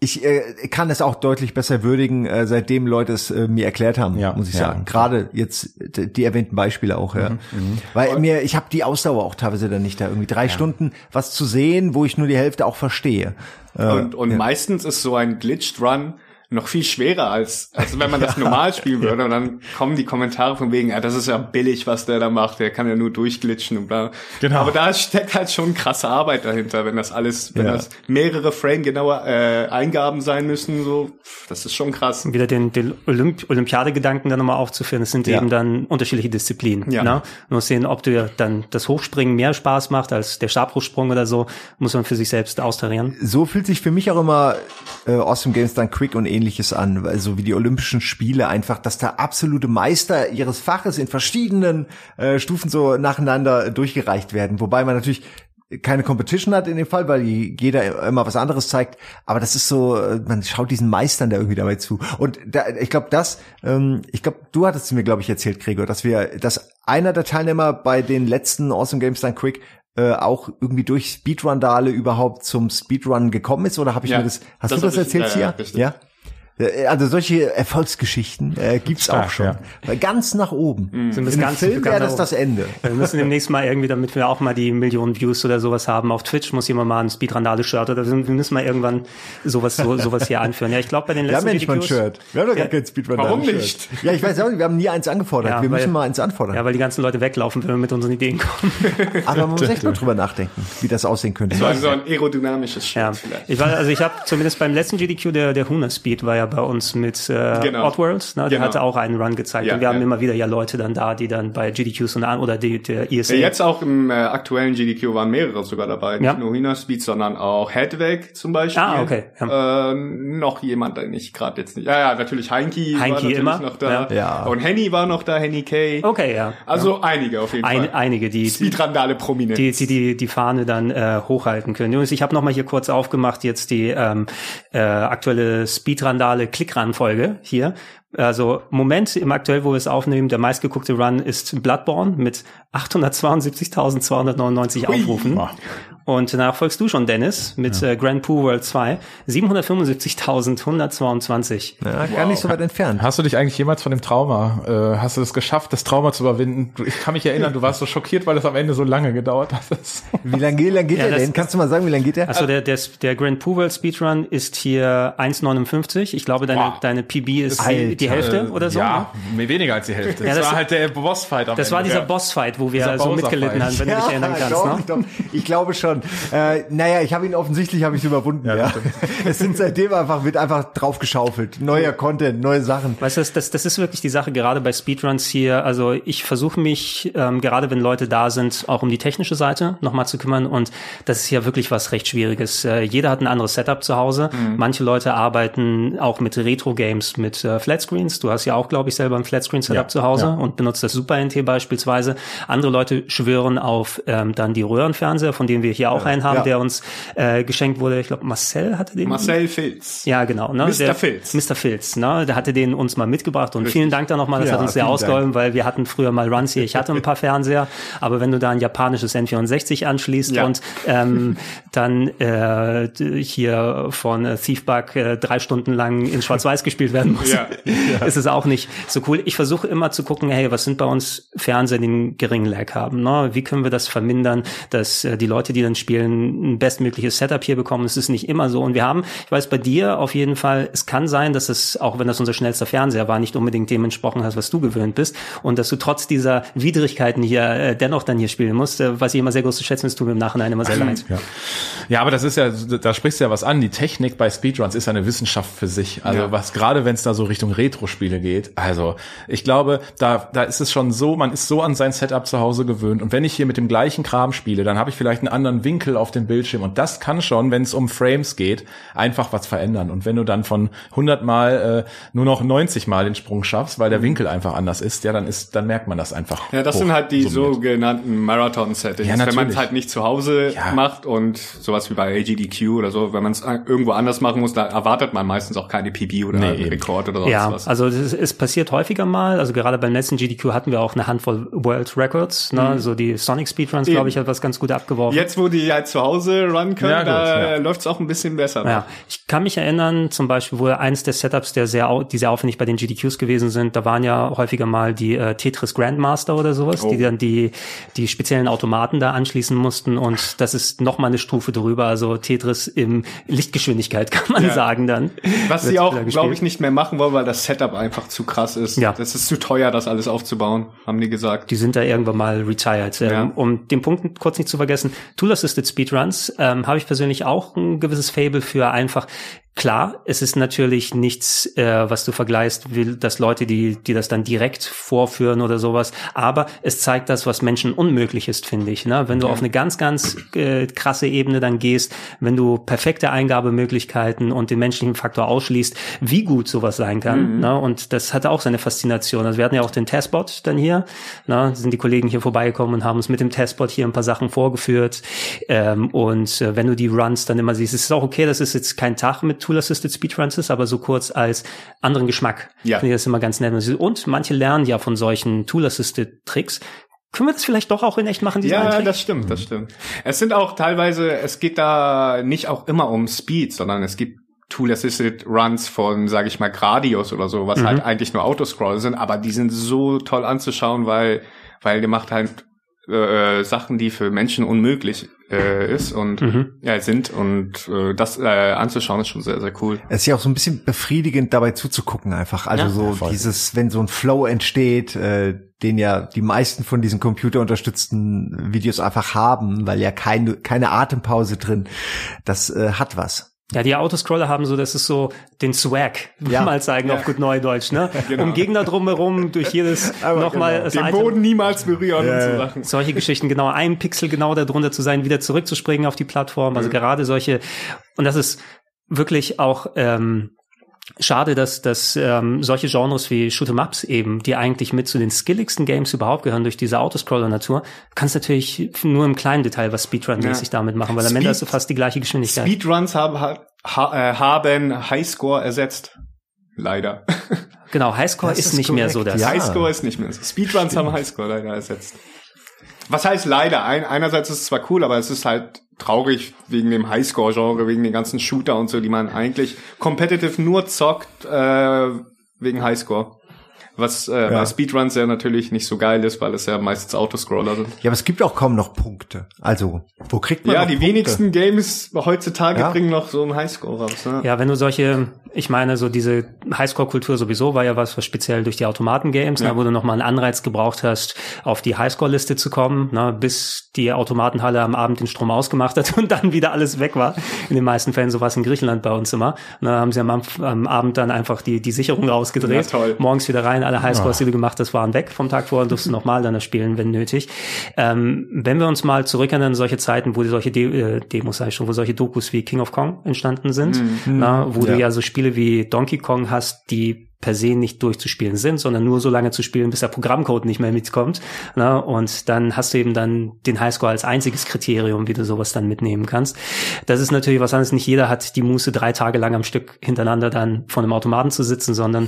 Speaker 3: ich äh, kann es auch deutlich besser würdigen, äh, seitdem Leute es äh, mir erklärt haben, ja, muss ich ja. sagen. Gerade jetzt die erwähnten Beispiele auch, ja. Mhm, mhm. Weil und, mir, ich habe die Ausdauer auch teilweise dann nicht da irgendwie drei ja. Stunden was zu sehen, wo ich nur die Hälfte auch verstehe.
Speaker 2: Äh, und und meistens ist so ein Glitched Run noch viel schwerer als, als wenn man das [laughs] normal spielen würde. Und dann kommen die Kommentare von wegen, ja, das ist ja billig, was der da macht, der kann ja nur durchglitschen und bla. Genau. Aber da steckt halt schon krasse Arbeit dahinter, wenn das alles, wenn ja. das mehrere Frame genauer äh, Eingaben sein müssen, so, das ist schon krass.
Speaker 1: Wieder den, den Olymp Olympiadegedanken dann nochmal aufzuführen, es sind ja. eben dann unterschiedliche Disziplinen. Ja. Ne? Nur sehen, ob du dann das Hochspringen mehr Spaß macht als der Stabhochsprung oder so, muss man für sich selbst austarieren.
Speaker 3: So fühlt sich für mich auch immer äh, Awesome Games dann Quick und ähnliches an, also wie die Olympischen Spiele einfach, dass da absolute Meister ihres Faches in verschiedenen äh, Stufen so nacheinander durchgereicht werden, wobei man natürlich keine Competition hat in dem Fall, weil jeder immer was anderes zeigt. Aber das ist so, äh, man schaut diesen Meistern da irgendwie dabei zu. Und da, ich glaube, das, ähm, ich glaube, du hattest mir, glaube ich, erzählt, Gregor, dass wir, dass einer der Teilnehmer bei den letzten Awesome Games Done Quick äh, auch irgendwie durch Speedrun-Dale überhaupt zum Speedrun gekommen ist? Oder habe ich ja, mir das, hast das du das erzählt ich, hier? Ja, ja? Äh, Also solche Erfolgsgeschichten äh, gibt's
Speaker 4: Stark,
Speaker 3: auch schon.
Speaker 4: ja.
Speaker 3: Weil Ganz nach oben.
Speaker 1: Sind
Speaker 3: In
Speaker 1: das
Speaker 3: einem
Speaker 1: ganz
Speaker 3: Film wäre das das Ende.
Speaker 1: Wir müssen demnächst mal irgendwie, damit wir auch mal die Millionen Views oder sowas haben, auf Twitch muss jemand mal ein Speedrandale-Shirt oder wir müssen mal irgendwann sowas, so, sowas hier einführen. Ja, ich glaube bei den
Speaker 3: Wir haben
Speaker 1: letzten
Speaker 3: ja nicht mal ein
Speaker 1: Videos-
Speaker 3: Shirt. Wir haben doch gar
Speaker 1: Ja.
Speaker 3: kein Speedrun.
Speaker 2: Warum nicht?
Speaker 3: Ja, ich weiß auch nicht, wir haben nie eins angefordert.
Speaker 1: Ja,
Speaker 3: wir
Speaker 1: weil-
Speaker 3: müssen mal eins anfordern.
Speaker 1: Ja, weil die ganzen Leute weglaufen, wenn wir mit unseren Ideen kommen.
Speaker 3: Aber man muss echt mal drüber nachdenken, wie das aussehen könnte.
Speaker 2: So ein, so ein aerodynamisches Shirt
Speaker 1: Ja,
Speaker 2: vielleicht.
Speaker 1: ich war, also ich habe zumindest beim letzten GDQ der der Huna Speed war ja bei uns mit äh,
Speaker 2: Genau.
Speaker 1: Oddworld, ne, der
Speaker 2: Genau.
Speaker 1: hatte auch einen Run gezeigt
Speaker 2: Ja,
Speaker 1: und wir haben
Speaker 2: ja.
Speaker 1: immer wieder ja Leute dann da, die dann bei GDQs und an oder die, der ISA.
Speaker 2: Ja, Jetzt auch im äh, aktuellen GDQ waren mehrere sogar dabei.
Speaker 1: Ja.
Speaker 2: Nicht nur Hina Speed, sondern auch Headweg zum Beispiel.
Speaker 1: Ah, okay,
Speaker 2: Äh, noch jemand, den ich gerade jetzt nicht. Ja, ja, natürlich Heinki war
Speaker 1: Heinki
Speaker 2: natürlich
Speaker 1: immer.
Speaker 2: noch da.
Speaker 3: Ja. Ja.
Speaker 2: Und Henny war noch da, Henny K.
Speaker 1: Okay, ja.
Speaker 2: Also einige auf jeden
Speaker 1: Ein,
Speaker 2: Fall.
Speaker 1: einige, die
Speaker 2: Speedrandale prominent.
Speaker 1: die, die, die, die Fahne dann äh, hochhalten können. Jungs, ich habe noch mal hier kurz aufgemacht jetzt die ähm, äh, aktuelle Speedrandale Click-Run-Folge hier. Also Moment im aktuell, wo wir es aufnehmen, der meistgeguckte Run ist Bloodborne mit 872.299 Aufrufen. Und danach folgst du schon, Dennis, mit äh, Grand Poo World 2, 775.122.
Speaker 3: Ja, gar nicht so weit entfernt.
Speaker 4: Hast du dich eigentlich jemals von dem Trauma, äh, hast du es geschafft, das Trauma zu überwinden? Du- Ich kann mich erinnern, du warst so schockiert, weil es am Ende so lange gedauert hat.
Speaker 3: Wie lange wie lang geht
Speaker 1: Ja,
Speaker 3: der
Speaker 1: das-
Speaker 3: denn? Kannst du mal sagen, wie lange geht der?
Speaker 1: Also der, der, der Grand Poo World Speedrun ist hier 1,59. Ich glaube, deine,
Speaker 4: Wow.
Speaker 1: deine PB ist
Speaker 3: Alter.
Speaker 1: die, Hälfte oder so. ne?
Speaker 4: Ja, mehr weniger als die Hälfte.
Speaker 1: Ja,
Speaker 4: das,
Speaker 1: das-
Speaker 4: war halt der Bossfight am
Speaker 1: Das war
Speaker 4: Ende.
Speaker 1: dieser
Speaker 4: Ja.
Speaker 1: Bossfight, wo wir
Speaker 4: Dieser
Speaker 1: so
Speaker 4: Bowser-Fight.
Speaker 1: mitgelitten haben, wenn du dich erinnern kannst.
Speaker 3: doch,
Speaker 1: ne?
Speaker 3: doch. Ich glaube schon. Äh, naja, ich habe ihn offensichtlich habe ich überwunden. Ja, [laughs] es sind seitdem einfach wird einfach draufgeschaufelt. Neuer Content, neue Sachen.
Speaker 1: Weißt du, das, das, ist wirklich die Sache, gerade bei Speedruns hier. Also ich versuche mich, ähm, gerade wenn Leute da sind, auch um die technische Seite nochmal zu kümmern. Und das ist ja wirklich was recht Schwieriges. Äh, jeder hat ein anderes Setup zu Hause.
Speaker 3: Mhm.
Speaker 1: Manche Leute arbeiten auch mit Retro-Games, mit äh, Flatscreens. Du hast ja auch, glaube ich, selber ein Flatscreen-Setup
Speaker 4: Ja,
Speaker 1: zu Hause
Speaker 4: ja.
Speaker 1: und benutzt das Super NT beispielsweise. Andere Leute schwören auf ähm, dann die Röhrenfernseher, von denen wir hier auch einen haben,
Speaker 3: Ja.
Speaker 1: der uns äh, geschenkt wurde. Ich glaube, Marcel hatte den.
Speaker 2: Marcel Filz.
Speaker 1: Ja, genau. Ne?
Speaker 2: Mr.
Speaker 1: Der,
Speaker 2: Filz.
Speaker 1: Mr. Filz, ne? Der hatte den uns mal mitgebracht und vielen Dank da nochmal, das
Speaker 3: Ja,
Speaker 1: hat uns sehr ausgeholfen, weil wir hatten früher mal Runs hier, ich hatte ein paar [laughs] Fernseher, aber wenn du da ein japanisches N64 anschließt
Speaker 2: Ja.
Speaker 1: und ähm, dann äh, hier von äh, Thiefbug äh, drei Stunden lang in Schwarz-Weiß gespielt werden muss,
Speaker 2: Ja. [laughs]
Speaker 1: ist es auch nicht so cool. Ich versuche immer zu gucken, hey, was sind bei uns Fernseher, die einen geringen Lag haben? Ne? Wie können wir das vermindern, dass äh, die Leute, die dann spielen, ein bestmögliches Setup hier bekommen? Es ist nicht immer so. Und wir haben, ich weiß bei dir auf jeden Fall, es kann sein, dass es, auch wenn das unser schnellster Fernseher war, nicht unbedingt dem entsprochen hat, was du gewöhnt bist. Und dass du trotz dieser Widrigkeiten hier äh, dennoch dann hier spielen musst, äh, was ich immer sehr groß zu schätzen ist, tut mir im Nachhinein immer sehr leid.
Speaker 4: Ja. ja, aber das ist ja, da sprichst du ja was an. Die Technik bei Speedruns ist eine Wissenschaft für sich. Also
Speaker 2: Ja.
Speaker 4: was gerade, wenn es da so Richtung Retro-Spiele geht. Also ich glaube, da, da ist es schon so, man ist so an sein Setup zu Hause gewöhnt. Und wenn ich hier mit dem gleichen Kram spiele, dann habe ich vielleicht einen anderen Winkel auf dem Bildschirm. Und das kann schon, wenn es um Frames geht, einfach was verändern. Und wenn du dann von 100 Mal äh, nur noch 90 Mal den Sprung schaffst, weil der Winkel einfach anders ist, ja, dann ist, dann merkt man das einfach.
Speaker 2: Ja, das
Speaker 4: hoch
Speaker 2: sind halt die
Speaker 4: summiert.
Speaker 2: sogenannten Marathon-Settings.
Speaker 4: Ja,
Speaker 2: wenn man es halt nicht zu Hause
Speaker 4: Ja.
Speaker 2: macht und sowas wie bei AGDQ oder so, wenn man es irgendwo anders machen muss, da erwartet man meistens auch keine PB oder
Speaker 4: Nee.
Speaker 2: Rekord oder sonst
Speaker 1: Ja,
Speaker 2: was.
Speaker 1: also es, passiert häufiger mal. Also gerade beim letzten GDQ hatten wir auch eine Handvoll World Records. Ne? So die Sonic Speedruns, glaube ich, hat was ganz gut abgeworfen.
Speaker 2: Jetzt, wo die halt zu Hause run können,
Speaker 4: Ja, gut,
Speaker 2: da
Speaker 4: ja.
Speaker 2: läuft's auch ein bisschen besser.
Speaker 1: Ja, ich kann mich erinnern, zum Beispiel, wo eins der Setups, der sehr, die sehr aufwendig bei den GDQs gewesen sind, da waren ja häufiger mal die äh, Tetris Grandmaster oder sowas,
Speaker 2: Oh.
Speaker 1: die dann die, die speziellen Automaten da anschließen mussten und das ist noch mal eine Stufe drüber, also Tetris im Lichtgeschwindigkeit [laughs] kann man
Speaker 2: Ja.
Speaker 1: sagen dann.
Speaker 2: Was sie auch, glaube ich, nicht mehr machen wollen, weil das Setup einfach zu krass ist.
Speaker 1: Ja.
Speaker 2: Das ist zu teuer, das alles aufzubauen, haben die gesagt.
Speaker 1: Die sind da irgendwann mal retired. Ähm,
Speaker 2: Ja.
Speaker 1: Um den Punkt kurz nicht zu vergessen, Tool-Assisted Speedruns ähm, habe ich persönlich auch ein gewisses Fable für einfach Klar, es ist natürlich nichts, äh, was du vergleichst, will, dass Leute, die, die das dann direkt vorführen oder sowas, aber es zeigt das, was Menschen unmöglich ist, finde ich. Ne? Wenn du auf eine ganz, ganz äh, krasse Ebene dann gehst, wenn du perfekte Eingabemöglichkeiten und den menschlichen Faktor ausschließt, wie gut sowas sein kann. Ne? Und das hatte auch seine Faszination. Also wir hatten ja auch den Testbot dann hier. Ne? Sind die Kollegen hier vorbeigekommen und haben uns mit dem Testbot hier ein paar Sachen vorgeführt. Ähm, und äh, wenn du die Runs dann immer siehst, es ist auch okay, dass es jetzt kein Tag mit Tool-Assisted Speedruns ist, aber so kurz als anderen Geschmack.
Speaker 2: Ja.
Speaker 1: Finde ich das immer ganz nett. Und manche lernen ja von solchen Tool-Assisted Tricks. Können wir das vielleicht doch auch in echt machen,
Speaker 2: Ja,
Speaker 1: Eintritt?
Speaker 2: das stimmt, das stimmt. Es sind auch teilweise, es geht da nicht auch immer um Speed, sondern es gibt Tool-Assisted Runs von, sage ich mal, Gradius oder so, was mhm. halt eigentlich nur Autoscroll sind, aber die sind so toll anzuschauen, weil, weil der macht halt äh, Sachen, die für Menschen unmöglich äh, ist und mhm. ja, sind und äh, das äh, anzuschauen ist schon sehr, sehr cool.
Speaker 3: Es ist ja auch so ein bisschen befriedigend dabei zuzugucken einfach. Also ja, so voll. dieses, wenn so ein Flow entsteht, äh, den ja die meisten von diesen computerunterstützten Videos einfach haben, weil ja keine, keine Atempause drin, das äh, hat was.
Speaker 1: Ja, die Autoscroller haben so, das ist so den Swag, ja. mal zeigen ja. auf gut Neudeutsch, ne? [laughs] genau. Um Gegner drumherum durch jedes [laughs] nochmal
Speaker 2: genau. den Boden niemals berühren ja. und so Sachen.
Speaker 1: Solche Geschichten, genau ein Pixel genau darunter zu sein, wieder zurückzuspringen auf die Plattform. Also mhm. gerade solche und das ist wirklich auch ähm, schade, dass, dass ähm, solche Genres wie Shoot'em Ups eben, die eigentlich mit zu den skilligsten Games überhaupt gehören durch diese Autoscroller-Natur, kannst natürlich nur im kleinen Detail was Speedrun-mäßig ja. damit machen, weil am Ende hast du fast die gleiche Geschwindigkeit.
Speaker 2: Speedruns haben, ha, äh, haben Highscore ersetzt. Leider. [laughs]
Speaker 1: Genau, Highscore ist, ist, nicht korrekt. mehr so das.
Speaker 2: Ja. Highscore ist nicht mehr so. Speedruns Stimmt. haben Highscore leider ersetzt. Was heißt leider? Ein, einerseits ist es zwar cool, aber es ist halt traurig wegen dem Highscore-Genre, wegen den ganzen Shooter und so, die man eigentlich competitive nur zockt äh, wegen Highscore. Was äh, ja. bei Speedruns ja natürlich nicht so geil ist, weil es ja meistens Autoscroller sind.
Speaker 3: Ja, aber es gibt auch kaum noch Punkte. Also, wo kriegt man
Speaker 2: Ja, die Punkte? wenigsten Games heutzutage ja? bringen noch so einen Highscore raus. Ne?
Speaker 1: Ja, wenn du solche, ich meine, so diese Highscore-Kultur sowieso war ja was, was speziell durch die Automaten-Games, ja. ne, wo du nochmal einen Anreiz gebraucht hast, auf die Highscore-Liste zu kommen, ne, bis die Automatenhalle am Abend den Strom ausgemacht hat [laughs] und dann wieder alles weg war. In den meisten Fällen sowas in Griechenland bei uns immer. Und dann haben sie am, am Abend dann einfach die, die Sicherung rausgedreht, ja, morgens wieder rein, alle Highscores, die du gemacht hast, waren weg vom Tag vorher und durfst du nochmal dann das spielen, wenn nötig. Ähm, wenn wir uns mal zurückerinnern, solche Zeiten, wo solche De äh, Demos, sag ich schon, wo solche Dokus wie King of Kong entstanden sind, mhm. na, wo ja. du ja so Spiele wie Donkey Kong hast, die per se nicht durchzuspielen sind, sondern nur so lange zu spielen, bis der Programmcode nicht mehr mitkommt. Ne? Und dann hast du eben dann den Highscore als einziges Kriterium, wie du sowas dann mitnehmen kannst. Das ist natürlich was anderes. Nicht jeder hat die Muße, drei Tage lang am Stück hintereinander dann vor einem Automaten zu sitzen, sondern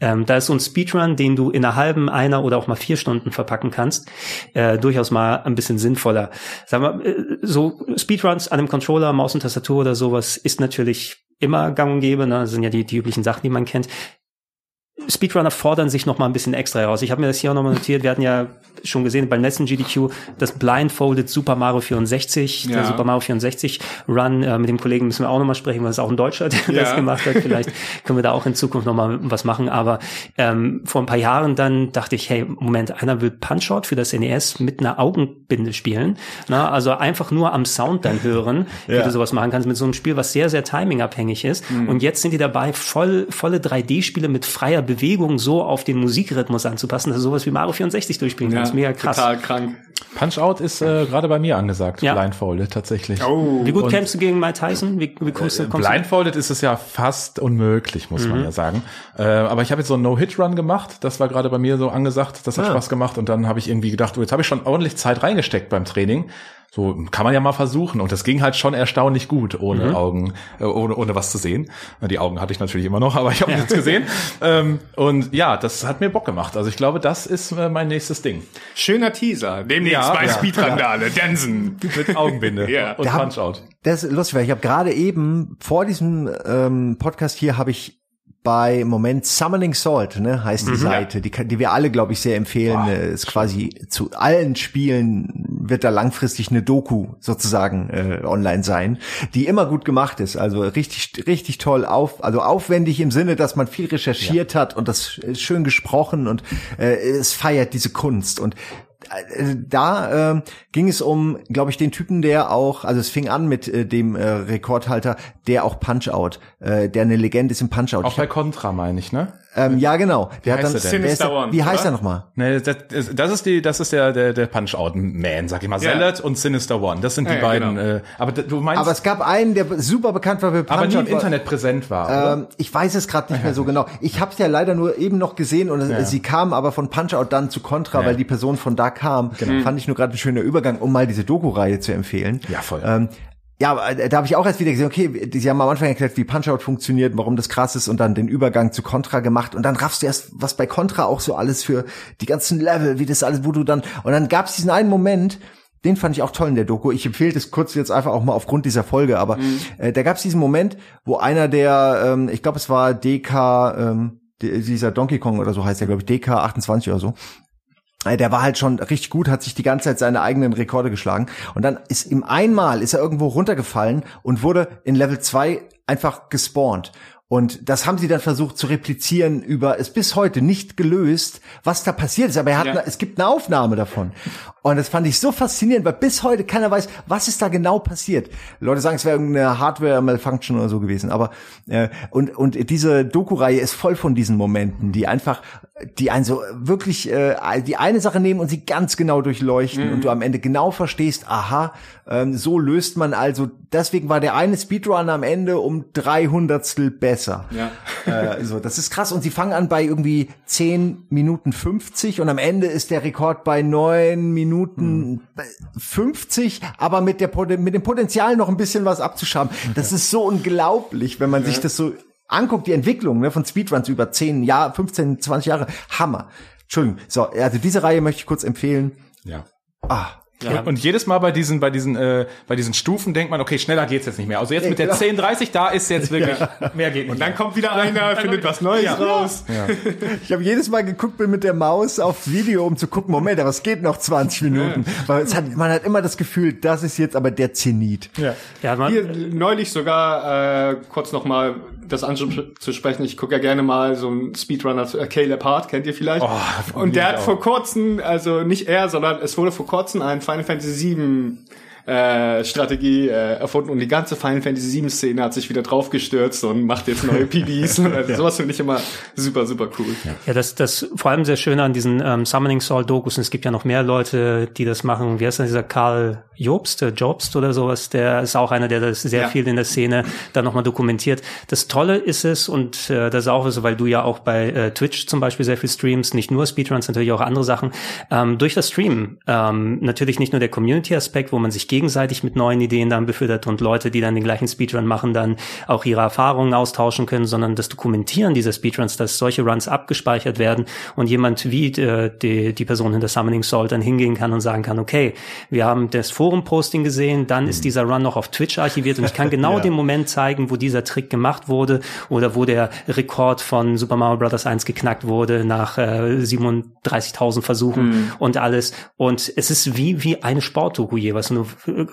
Speaker 1: ähm, da ist so ein Speedrun, den du in einer halben, einer oder auch mal vier Stunden verpacken kannst, äh, durchaus mal ein bisschen sinnvoller. Sagen wir, äh, so Speedruns an einem Controller, Maus und Tastatur oder sowas ist natürlich immer gang und gäbe, ne? das sind ja die, die üblichen Sachen, die man kennt. Speedrunner fordern sich noch mal ein bisschen extra heraus. Ich habe mir das hier auch noch mal notiert. Wir hatten ja schon gesehen beim letzten GDQ das Blindfolded Super Mario 64, ja. der Super Mario 64 Run. Äh, mit dem Kollegen müssen wir auch noch mal sprechen, weil es auch ein Deutscher, der ja. das gemacht hat. Vielleicht können wir da auch in Zukunft noch mal was machen. Aber ähm, vor ein paar Jahren dann dachte ich, hey, Moment, einer will Punch-Out für das NES mit einer Augenbinde spielen. Na, also einfach nur am Sound dann hören, ja. wie du sowas machen kannst mit so einem Spiel, was sehr, sehr timingabhängig ist. Mhm. Und jetzt sind die dabei, voll, volle 3D-Spiele mit freier Bewegung so auf den Musikrhythmus anzupassen, dass du sowas wie Mario 64 durchspielen ja, kannst. Mega krass.
Speaker 4: Total krank. Punch-Out ist äh, gerade bei mir angesagt, ja. Blindfolded tatsächlich.
Speaker 1: Oh. Wie gut kämpfst du gegen Mike Tyson? Wie, wie kommst du?
Speaker 4: Kommst Blindfolded du? ist es ja fast unmöglich, muss mhm. man ja sagen. Äh, aber ich habe jetzt so einen No-Hit-Run gemacht. Das war gerade bei mir so angesagt. Das hat ah. Spaß gemacht. Und dann habe ich irgendwie gedacht, oh, jetzt habe ich schon ordentlich Zeit reingesteckt beim Training. So kann man ja mal versuchen. Und das ging halt schon erstaunlich gut, ohne mhm. Augen, äh, ohne, ohne was zu sehen. Die Augen hatte ich natürlich immer noch, [laughs] aber ich habe ja. nichts gesehen. ähm, und ja, das hat mir Bock gemacht. Also ich glaube, das ist äh, mein nächstes Ding.
Speaker 2: Schöner Teaser. Demnächst ja, bei ja. Speedrandale, Densen.
Speaker 4: Mit Augenbinde [laughs]
Speaker 2: ja.
Speaker 4: und Punch-Out.
Speaker 3: Das ist lustig, weil ich habe gerade eben vor diesem ähm, Podcast hier habe ich bei Moment Summoning Salt, ne, heißt die mhm, Seite, die, die wir alle, glaube ich, sehr empfehlen. Boah, ist quasi zu allen Spielen wird da langfristig eine Doku sozusagen äh, online sein, die immer gut gemacht ist. Also richtig, richtig toll auf, also aufwendig im Sinne, dass man viel recherchiert ja. hat und das schön gesprochen und äh, es feiert diese Kunst und da äh, ging es um, glaube ich, den Typen, der auch, also es fing an mit äh, dem äh, Rekordhalter, der auch Punch-Out, äh, der eine Legende ist im Punch-Out.
Speaker 4: Auch bei Contra, meine ich, ne?
Speaker 3: Ähm, ja, genau. Der
Speaker 4: wie
Speaker 3: hat dann,
Speaker 4: Sinister
Speaker 3: der, One, wie heißt oder? er nochmal?
Speaker 4: Nee, das, das ist die, das ist der, der, der Punch-Out-Man, sag ich mal. Yeah. Zealot und Sinister One. Das sind die ja, beiden. Genau. Äh, aber du meinst.
Speaker 3: Aber es gab einen, der super bekannt war für
Speaker 4: Punch-Out. Aber nie im Internet präsent war.
Speaker 3: Ähm, ich weiß es gerade nicht mehr so genau. Ich habe es ja leider nur eben noch gesehen und ja. sie kam aber von Punch-Out dann zu Contra, ja. weil die Person von da kam. Genau. Fand ich nur gerade ein schöner Übergang, um mal diese Doku-Reihe zu empfehlen.
Speaker 4: Ja, voll.
Speaker 3: Ähm, ja, äh, da habe ich auch erst wieder gesehen, okay, sie haben am Anfang erklärt, wie Punch-Out funktioniert, warum das krass ist und dann den Übergang zu Contra gemacht und dann raffst du erst, was bei Contra auch so alles für die ganzen Level, wie das alles, wo du dann, und dann gab es diesen einen Moment, den fand ich auch toll in der Doku. Ich empfehle das kurz jetzt einfach auch mal aufgrund dieser Folge, aber mhm. äh, da gab es diesen Moment, wo einer der, ähm, ich glaube es war DK, ähm, dieser Donkey Kong oder so heißt der, glaube ich, DK 28 oder so, der war halt schon richtig gut, hat sich die ganze Zeit seine eigenen Rekorde geschlagen. Und dann ist ihm einmal, ist er irgendwo runtergefallen und wurde in Level 2 einfach gespawnt. Und das haben sie dann versucht zu replizieren über, ist bis heute nicht gelöst, was da passiert ist. Aber er hat, ja. es gibt eine Aufnahme davon. Und das fand ich so faszinierend, weil bis heute keiner weiß, was ist da genau passiert. Leute sagen, es wäre irgendeine Hardware-Malfunction oder so gewesen. Aber, äh, und, und diese Doku-Reihe ist voll von diesen Momenten, die einfach, die einen so wirklich, äh, die eine Sache nehmen und sie ganz genau durchleuchten mhm. und du am Ende genau verstehst, aha, ähm, so löst man also, deswegen war der eine Speedrun am Ende um drei Hundertstel besser. Ja. Äh, so, das ist krass. Und sie fangen an bei irgendwie zehn Minuten 50 und am Ende ist der Rekord bei neun Minuten hm. 50, aber mit, der, mit dem Potenzial noch ein bisschen was abzuschaben. Das ist so unglaublich, wenn man ja. sich das so anguckt, die Entwicklung ne, von Speedruns über zehn Jahre, 15, 20 Jahre. Hammer. Entschuldigung. So, also diese Reihe möchte ich kurz empfehlen.
Speaker 4: Ja. Ah, ja. Und, und, jedes Mal bei diesen, bei diesen, äh, bei diesen Stufen denkt man, okay, schneller geht's jetzt nicht mehr. Also jetzt mit der 1030, da ist jetzt wirklich ja. mehr geht nicht.
Speaker 2: Und dann mehr. kommt wieder einer, findet was Neues ja. raus. Ja.
Speaker 3: Ich habe jedes Mal geguckt, bin mit der Maus auf Video, um zu gucken, Moment, aber es geht noch 20 Minuten. Weil es hat, man hat immer das Gefühl, das ist jetzt aber der Zenit.
Speaker 2: Ja. Ja, man, Hier neulich sogar äh, kurz noch mal das anzusprechen. Ich gucke ja gerne mal so ein Speedrunner, äh, Caleb Hart, kennt ihr vielleicht? Oh, und der hat auch. vor kurzem, also nicht er, sondern es wurde vor kurzem ein Final Fantasy VII äh, Strategie äh, erfunden und die ganze Final Fantasy 7 Szene hat sich wieder draufgestürzt und macht jetzt neue [laughs] PBs. also ja. Sowas finde ich immer super, super cool.
Speaker 1: Ja, ja das, das vor allem sehr schön an diesen ähm, Summoning Soul Dokus und es gibt ja noch mehr Leute, die das machen. Wie heißt denn dieser Karl Jobst, äh, Jobst oder sowas? Der ist auch einer, der das sehr ja. viel in der Szene dann nochmal dokumentiert. Das Tolle ist es und äh, das ist auch so, weil du ja auch bei äh, Twitch zum Beispiel sehr viel streamst, nicht nur Speedruns, natürlich auch andere Sachen. Ähm, durch das Stream ähm, natürlich nicht nur der Community-Aspekt, wo man sich gegenseitig mit neuen Ideen dann befüttert und Leute, die dann den gleichen Speedrun machen, dann auch ihre Erfahrungen austauschen können, sondern das Dokumentieren dieser Speedruns, dass solche Runs abgespeichert werden und jemand wie äh, die, die Person hinter Summoning Salt dann hingehen kann und sagen kann, okay, wir haben das Forum-Posting gesehen, dann mhm. ist dieser Run noch auf Twitch archiviert und ich kann [laughs] genau ja. den Moment zeigen, wo dieser Trick gemacht wurde oder wo der Rekord von Super Mario Bros. 1 geknackt wurde nach äh, 37.000 Versuchen mhm. und alles. Und es ist wie, wie eine Sportdoku jeweils. Du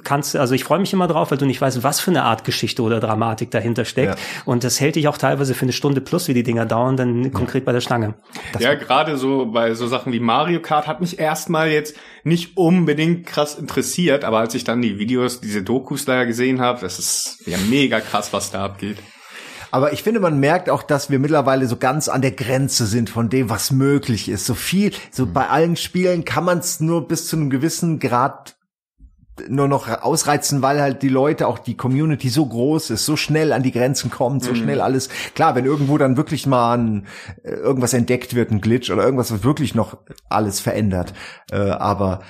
Speaker 1: kannst, also ich freue mich immer drauf, weil du nicht weißt, was für eine Art Geschichte oder Dramatik dahinter steckt. Ja. Und das hält dich auch teilweise für eine Stunde plus, wie die Dinger dauern, dann ja. konkret bei der Stange.
Speaker 2: Das ja, gerade so bei so Sachen wie Mario Kart hat mich erstmal jetzt nicht unbedingt krass interessiert, aber als ich dann die Videos, diese Dokus da gesehen habe, das ist ja mega krass, was da abgeht.
Speaker 3: Aber ich finde, man merkt auch, dass wir mittlerweile so ganz an der Grenze sind von dem, was möglich ist. So viel, so mhm. bei allen Spielen kann man es nur bis zu einem gewissen Grad nur noch ausreizen, weil halt die Leute, auch die Community so groß ist, so schnell an die Grenzen kommt, so mhm. schnell alles. Klar, wenn irgendwo dann wirklich mal ein, äh, irgendwas entdeckt wird, ein Glitch oder irgendwas, was wirklich noch alles verändert. Äh, aber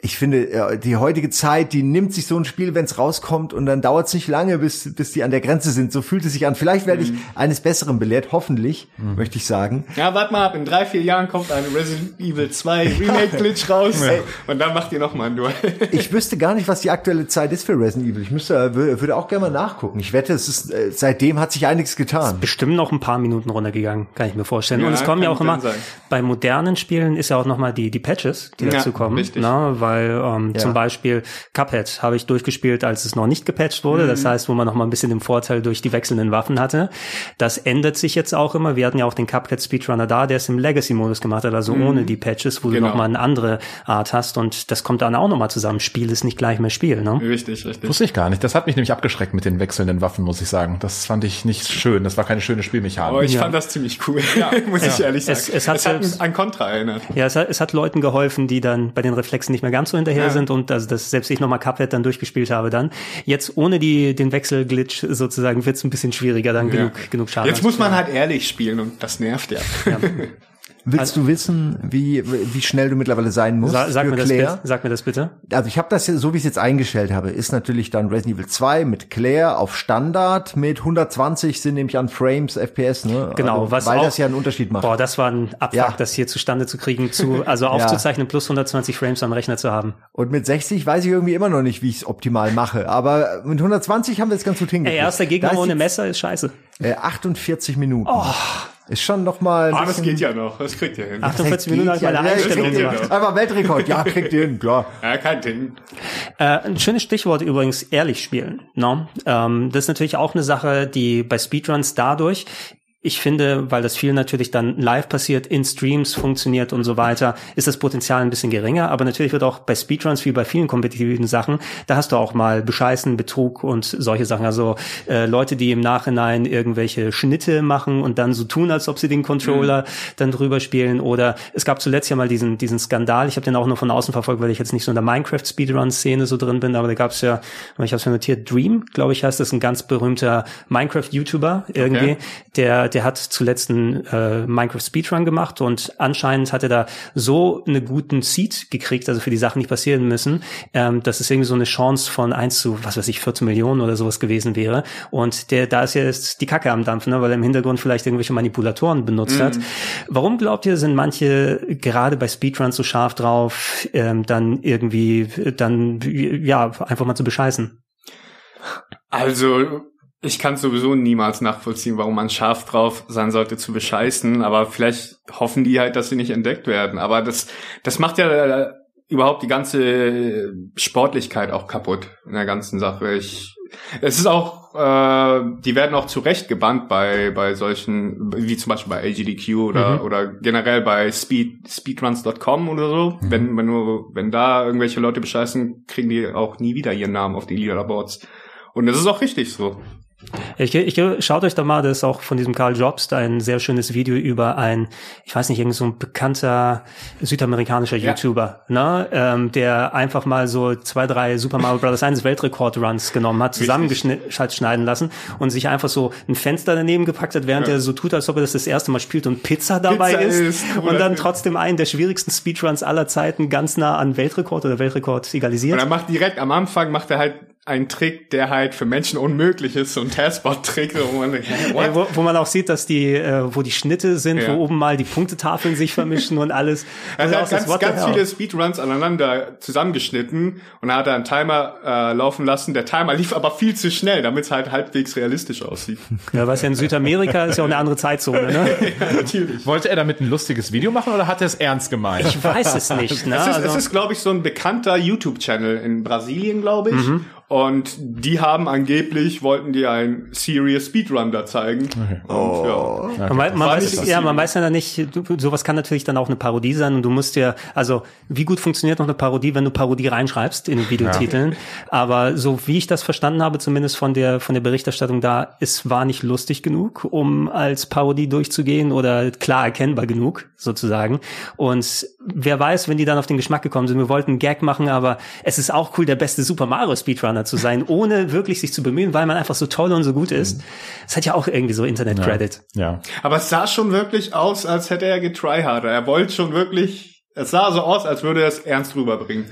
Speaker 3: ich finde, die heutige Zeit, die nimmt sich so ein Spiel, wenn es rauskommt, und dann dauert es nicht lange, bis, bis die an der Grenze sind. So fühlt es sich an. Vielleicht werde ich mhm. eines Besseren belehrt, hoffentlich, mhm. möchte ich sagen.
Speaker 2: Ja, warte mal ab, in drei, vier Jahren kommt eine Resident Evil 2 [laughs] Remake-Glitch raus ja. und dann macht ihr noch mal ein Duell. [laughs]
Speaker 3: ich wüsste gar nicht, was die aktuelle Zeit ist für Resident Evil. Ich müsste, würde auch gerne mal nachgucken. Ich wette, es ist, äh, seitdem hat sich einiges getan. Ist
Speaker 1: bestimmt noch ein paar Minuten runtergegangen, kann ich mir vorstellen. Ja, und es kommen ja auch immer, sein. bei modernen Spielen ist ja auch noch mal die, die Patches, die ja, dazu kommen. Richtig. Na, weil ähm, ja. zum Beispiel Cuphead habe ich durchgespielt, als es noch nicht gepatcht wurde. Mhm. Das heißt, wo man noch mal ein bisschen den Vorteil durch die wechselnden Waffen hatte. Das ändert sich jetzt auch immer. Wir hatten ja auch den Cuphead Speedrunner da, der es im Legacy-Modus gemacht hat, also mhm. ohne die Patches, wo genau. du noch mal eine andere Art hast. Und das kommt dann auch noch mal zusammen. Spiel ist nicht gleich mehr Spiel. Ne?
Speaker 4: Richtig, richtig. Wusste ich gar nicht. Das hat mich nämlich abgeschreckt mit den wechselnden Waffen, muss ich sagen. Das fand ich nicht schön. Das war keine schöne Spielmechanik.
Speaker 2: Aber ich ja. fand das ziemlich cool, ja. [laughs] muss ja. ich ehrlich sagen.
Speaker 1: Es, es hat, es hat
Speaker 2: an Contra erinnert.
Speaker 1: Ja, es hat, es hat Leuten geholfen, die dann bei den Reflexen nicht mehr ganz so hinterher sind und also das selbst ich nochmal Cuphead dann durchgespielt habe dann. Jetzt ohne die, den Wechselglitch sozusagen wird es ein bisschen schwieriger, dann ja. genug, genug Schaden.
Speaker 2: Jetzt muss man halt ehrlich spielen und das nervt ja. ja. [laughs]
Speaker 3: Willst du wissen, wie, wie schnell du mittlerweile sein musst?
Speaker 1: Sa sag,
Speaker 3: für
Speaker 1: mir das
Speaker 3: Claire?
Speaker 1: bitte, sag mir das bitte.
Speaker 3: Also ich habe das, so wie ich es jetzt eingestellt habe, ist natürlich dann Resident Evil 2 mit Claire auf Standard mit 120 sind nämlich an Frames FPS, ne?
Speaker 1: Genau,
Speaker 3: also,
Speaker 1: was
Speaker 3: weil
Speaker 1: auch,
Speaker 3: das ja einen Unterschied macht.
Speaker 1: Boah, das war ein Abfuck,
Speaker 3: Ja.
Speaker 1: das hier zustande zu kriegen, zu, [laughs] also aufzuzeichnen plus 120 Frames am Rechner zu haben.
Speaker 3: Und mit 60 weiß ich irgendwie immer noch nicht, wie ich es optimal mache. Aber mit 120 haben wir es ganz gut hingekriegt.
Speaker 1: Ey, erster Gegner ohne Messer ist scheiße.
Speaker 3: Äh, 48 Minuten.
Speaker 1: Oh.
Speaker 3: Ist schon noch mal. ein
Speaker 2: Ah, das geht ja noch. Das kriegt ihr hin.
Speaker 1: 48 Minuten
Speaker 3: geht
Speaker 1: meine
Speaker 3: ja.
Speaker 1: Einstellung gemacht.
Speaker 3: Einfach Weltrekord. Ja, kriegt ihr hin, klar.
Speaker 2: Ja, kein Ding.
Speaker 1: Äh, ein schönes Stichwort übrigens, ehrlich spielen. No? Ähm, das ist natürlich auch eine Sache, die bei Speedruns dadurch, ich finde, weil das viel natürlich dann live passiert, in Streams funktioniert und so weiter, ist das Potenzial ein bisschen geringer. Aber natürlich wird auch bei Speedruns, wie bei vielen kompetitiven Sachen, da hast du auch mal Bescheißen, Betrug und solche Sachen. Also äh, Leute, die im Nachhinein irgendwelche Schnitte machen und dann so tun, als ob sie den Controller dann drüber spielen. Oder es gab zuletzt ja mal diesen, diesen Skandal, ich habe den auch nur von außen verfolgt, weil ich jetzt nicht so in der Minecraft-Speedrun-Szene so drin bin, aber da gab es ja, ich habe es mir notiert, Dream, glaube ich, heißt das, ein ganz berühmter Minecraft-YouTuber irgendwie,
Speaker 2: Okay.
Speaker 1: der, der hat zuletzt einen äh, Minecraft-Speedrun gemacht und anscheinend hat er da so einen guten Seed gekriegt, also für die Sachen, die passieren müssen, ähm, dass es irgendwie so eine Chance von 1 zu, was weiß ich, 14 Millionen oder sowas gewesen wäre. Und der, da ist ja jetzt die Kacke am Dampfen, ne, weil er im Hintergrund vielleicht irgendwelche Manipulatoren benutzt hat. Warum glaubt ihr, sind manche gerade bei Speedruns so scharf drauf, ähm, dann irgendwie, dann, ja, einfach mal zu bescheißen?
Speaker 2: Also, ich kann sowieso niemals nachvollziehen, warum man scharf drauf sein sollte zu bescheißen, aber vielleicht hoffen die halt, dass sie nicht entdeckt werden. Aber das, das macht ja äh, überhaupt die ganze Sportlichkeit auch kaputt in der ganzen Sache. Ich, es ist auch, äh, die werden auch zu Recht gebannt bei, bei solchen, wie zum Beispiel bei AGDQ oder,
Speaker 1: Mhm.
Speaker 2: oder generell bei Speed, speedruns.com oder so. Wenn, wenn nur, wenn da irgendwelche Leute bescheißen, kriegen die auch nie wieder ihren Namen auf die Leaderboards. Und das ist auch richtig so.
Speaker 1: Ich, ich, schaut euch da mal, das ist auch von diesem Karl Jobs, da ein sehr schönes Video über ein, ich weiß nicht, irgend so ein bekannter südamerikanischer
Speaker 2: Ja.
Speaker 1: YouTuber, ne, ähm, der einfach mal so zwei, drei Super Mario Bros. 1 Weltrekord-Runs genommen hat, zusammengeschneiden lassen und sich einfach so ein Fenster daneben gepackt hat, während
Speaker 2: Ja.
Speaker 1: er so tut, als ob er das das erste Mal spielt und Pizza dabei
Speaker 2: Pizza
Speaker 1: ist,
Speaker 2: isst,
Speaker 1: und dann trotzdem einen der schwierigsten Speedruns aller Zeiten ganz nah an Weltrekord oder Weltrekord egalisiert.
Speaker 2: Und er macht direkt am Anfang macht er halt einen Trick, der halt für Menschen unmöglich ist, so ein Testbot-Trick, wo man
Speaker 1: wo, wo man auch sieht, dass die, äh, wo die Schnitte sind,
Speaker 2: Ja.
Speaker 1: wo oben mal die Punktetafeln sich vermischen und alles.
Speaker 2: Er
Speaker 1: Also
Speaker 2: hat
Speaker 1: auch das
Speaker 2: ganz, ganz viele Speedruns aneinander zusammengeschnitten und hat er einen Timer äh, laufen lassen. Der Timer lief aber viel zu schnell, damit es halt halbwegs realistisch aussieht.
Speaker 1: Ja, was ja in Südamerika ist ja auch eine andere Zeitzone, ne? [laughs]
Speaker 2: Natürlich.
Speaker 4: Wollte er damit ein lustiges Video machen oder hat er es ernst gemeint?
Speaker 1: Ich weiß es nicht, ne?
Speaker 2: Es ist,
Speaker 1: Also,
Speaker 2: es ist glaube ich, so ein bekannter YouTube-Channel in Brasilien, glaube ich.
Speaker 1: Mhm.
Speaker 2: Und die haben angeblich, wollten die einen Serious Speedrun da zeigen. Und, ja.
Speaker 1: man, man, weiß, ja, man weiß ja nicht, du, sowas kann natürlich dann auch eine Parodie sein und du musst ja, also wie gut funktioniert noch eine Parodie, wenn du Parodie reinschreibst in den Videotiteln. Aber so wie ich das verstanden habe, zumindest von der von der Berichterstattung da, es war nicht lustig genug, um als Parodie durchzugehen oder klar erkennbar genug sozusagen. Und wer weiß, wenn die dann auf den Geschmack gekommen sind, wir wollten einen Gag machen, aber es ist auch cool, der beste Super Mario Speedrunner zu sein, ohne wirklich sich zu bemühen, weil man einfach so toll und so gut ist. Das hat ja auch irgendwie so Internet-Credit.
Speaker 4: Ja.
Speaker 2: Aber es sah schon wirklich aus, als hätte er getryharder. Er wollte schon wirklich, es sah so aus, als würde er es ernst rüberbringen.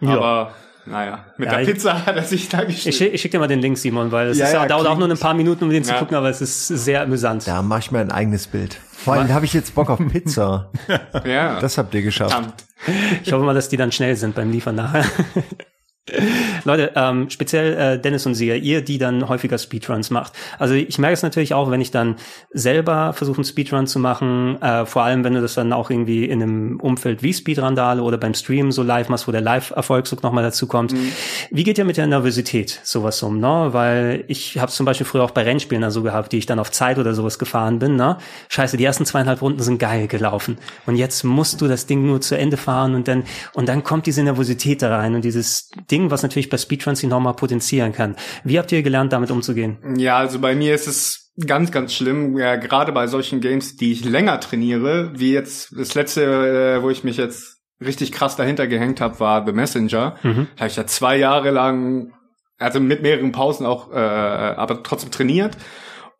Speaker 1: Ja.
Speaker 2: Aber, naja, mit
Speaker 1: Ja,
Speaker 2: der
Speaker 1: ich-
Speaker 2: Pizza hat er sich da
Speaker 1: Ich,
Speaker 2: gestellt.
Speaker 1: schick- ich schicke dir mal den Link, Simon, weil es
Speaker 2: Ja,
Speaker 1: ist ja,
Speaker 2: ja,
Speaker 1: dauert auch nur ein paar Minuten, um den zu
Speaker 2: Ja.
Speaker 1: gucken, aber es ist sehr amüsant.
Speaker 3: Da mache ich mir ein eigenes Bild. Vor allem habe ich jetzt Bock auf Pizza. [laughs]
Speaker 2: ja,
Speaker 3: Das habt ihr geschafft.
Speaker 2: verdammt.
Speaker 1: Ich hoffe mal, dass die dann schnell sind beim Liefern nachher. [laughs] Leute, ähm, speziell äh, Dennis und Sia, ihr, die dann häufiger Speedruns macht. Also ich merke es natürlich auch, wenn ich dann selber versuche, einen Speedrun zu machen, äh, vor allem wenn du das dann auch irgendwie in einem Umfeld wie Speedrandale oder beim Stream so live machst, wo der Live-Erfolgsdruck nochmal dazu kommt. Wie geht ihr mit der Nervosität sowas um, ne? Weil ich habe zum Beispiel früher auch bei Rennspielen dann so gehabt, die ich dann auf Zeit oder sowas gefahren bin, ne? Scheiße, die ersten zweieinhalb Runden sind geil gelaufen. Und jetzt musst du das Ding nur zu Ende fahren und dann, und dann kommt diese Nervosität da rein und dieses Ding, was natürlich bei Speedruns enorm mal potenzieren kann. Wie habt ihr gelernt, damit umzugehen?
Speaker 2: Ja, also bei mir ist es ganz, ganz schlimm, ja, gerade bei solchen Games, die ich länger trainiere, wie jetzt das letzte, äh, wo ich mich jetzt richtig krass dahinter gehängt habe, war The Messenger.
Speaker 1: Mhm.
Speaker 2: Da habe ich ja zwei Jahre lang, also mit mehreren Pausen auch, äh, aber trotzdem trainiert.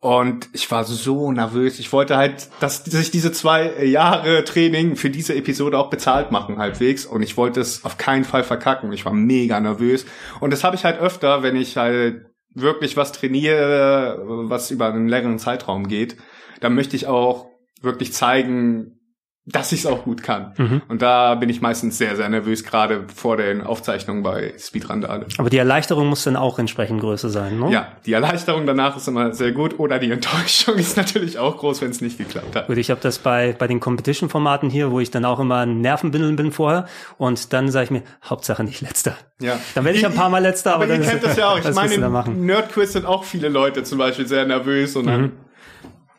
Speaker 2: Und ich war so nervös. Ich wollte halt, dass sich diese zwei Jahre Training für diese Episode auch bezahlt machen, halbwegs. Und ich wollte es auf keinen Fall verkacken. Ich war mega nervös. Und das habe ich halt öfter, wenn ich halt wirklich was trainiere, was über einen längeren Zeitraum geht. Dann möchte ich auch wirklich zeigen, dass ich es auch gut kann. Mhm. Und da bin ich meistens sehr, sehr nervös, gerade vor den Aufzeichnungen bei Speedrandale.
Speaker 1: Aber die Erleichterung muss dann auch entsprechend größer sein, ne?
Speaker 2: Ja, die Erleichterung danach ist immer sehr gut. Oder die Enttäuschung [laughs] ist natürlich auch groß, wenn es nicht geklappt hat.
Speaker 1: Gut, ich habe das bei, bei den Competition-Formaten hier, wo ich dann auch immer ein Nervenbindeln bin vorher. Und dann sage ich mir, Hauptsache nicht letzter.
Speaker 2: Ja.
Speaker 1: Dann werde ich ein paar Mal letzter.
Speaker 2: Aber,
Speaker 1: aber
Speaker 2: ihr kennt das ja auch. Ich [laughs] meine, im Nerdquiz sind auch viele Leute zum Beispiel sehr nervös und dann mhm.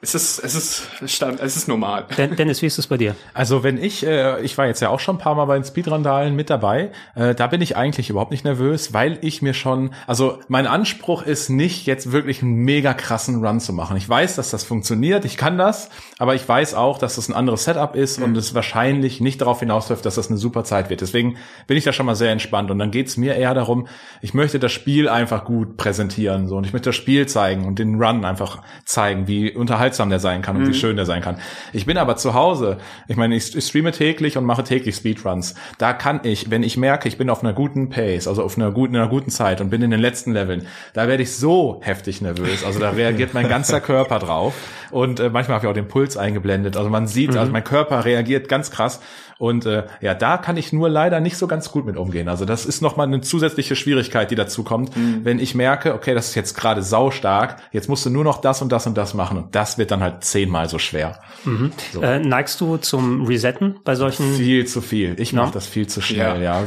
Speaker 2: Es ist, es ist Stand, es ist normal.
Speaker 1: Dennis, wie ist es bei dir?
Speaker 4: Also wenn ich, äh, ich war jetzt ja auch schon ein paar Mal bei den Speedrandalen mit dabei, äh, da bin ich eigentlich überhaupt nicht nervös, weil ich mir schon, also mein Anspruch ist nicht jetzt wirklich einen mega krassen Run zu machen. Ich weiß, dass das funktioniert, ich kann das, aber ich weiß auch, dass das ein anderes Setup ist mhm. und es wahrscheinlich nicht darauf hinausläuft, dass das eine super Zeit wird. Deswegen bin ich da schon mal sehr entspannt und dann geht's mir eher darum, ich möchte das Spiel einfach gut präsentieren so und ich möchte das Spiel zeigen und den Run einfach zeigen, wie unterhaltsam unterhaltsam der sein kann und mhm. wie schön der sein kann. Ich bin aber zu Hause. Ich meine, ich, ich streame täglich und mache täglich Speedruns. Da kann ich, wenn ich merke, ich bin auf einer guten Pace, also auf einer guten, einer guten Zeit und bin in den letzten Leveln, da werde ich so heftig nervös. Also da reagiert [laughs] mein ganzer Körper drauf. Und äh, manchmal habe ich auch den Puls eingeblendet. Also man sieht, mhm. also mein Körper reagiert ganz krass. Und äh, ja, da kann ich nur leider nicht so ganz gut mit umgehen. Also das ist nochmal eine zusätzliche Schwierigkeit, die dazu kommt, mhm. wenn ich merke, okay, das ist jetzt gerade saustark, jetzt musst du nur noch das und das und das machen. Und das wird dann halt zehnmal so schwer.
Speaker 1: Mhm. So. Äh, neigst du zum Resetten bei solchen?
Speaker 4: Viel zu viel. Ich no? mache das viel zu schnell, ja. ja.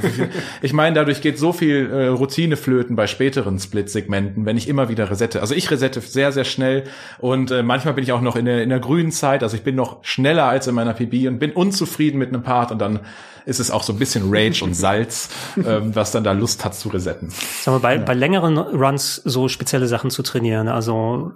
Speaker 4: ich meine, dadurch geht so viel äh, Routine flöten bei späteren Split-Segmenten, wenn ich immer wieder resette. Also ich resette sehr, sehr schnell und äh, manchmal bin ich auch noch in der, in der grünen Zeit. Also ich bin noch schneller als in meiner PB und bin unzufrieden mit einem Paar Part und dann ist es auch so ein bisschen Rage und Salz, [laughs] ähm, was dann da Lust hat zu resetten.
Speaker 1: Sagen wir, bei, ja. bei längeren Runs so spezielle Sachen zu trainieren. Also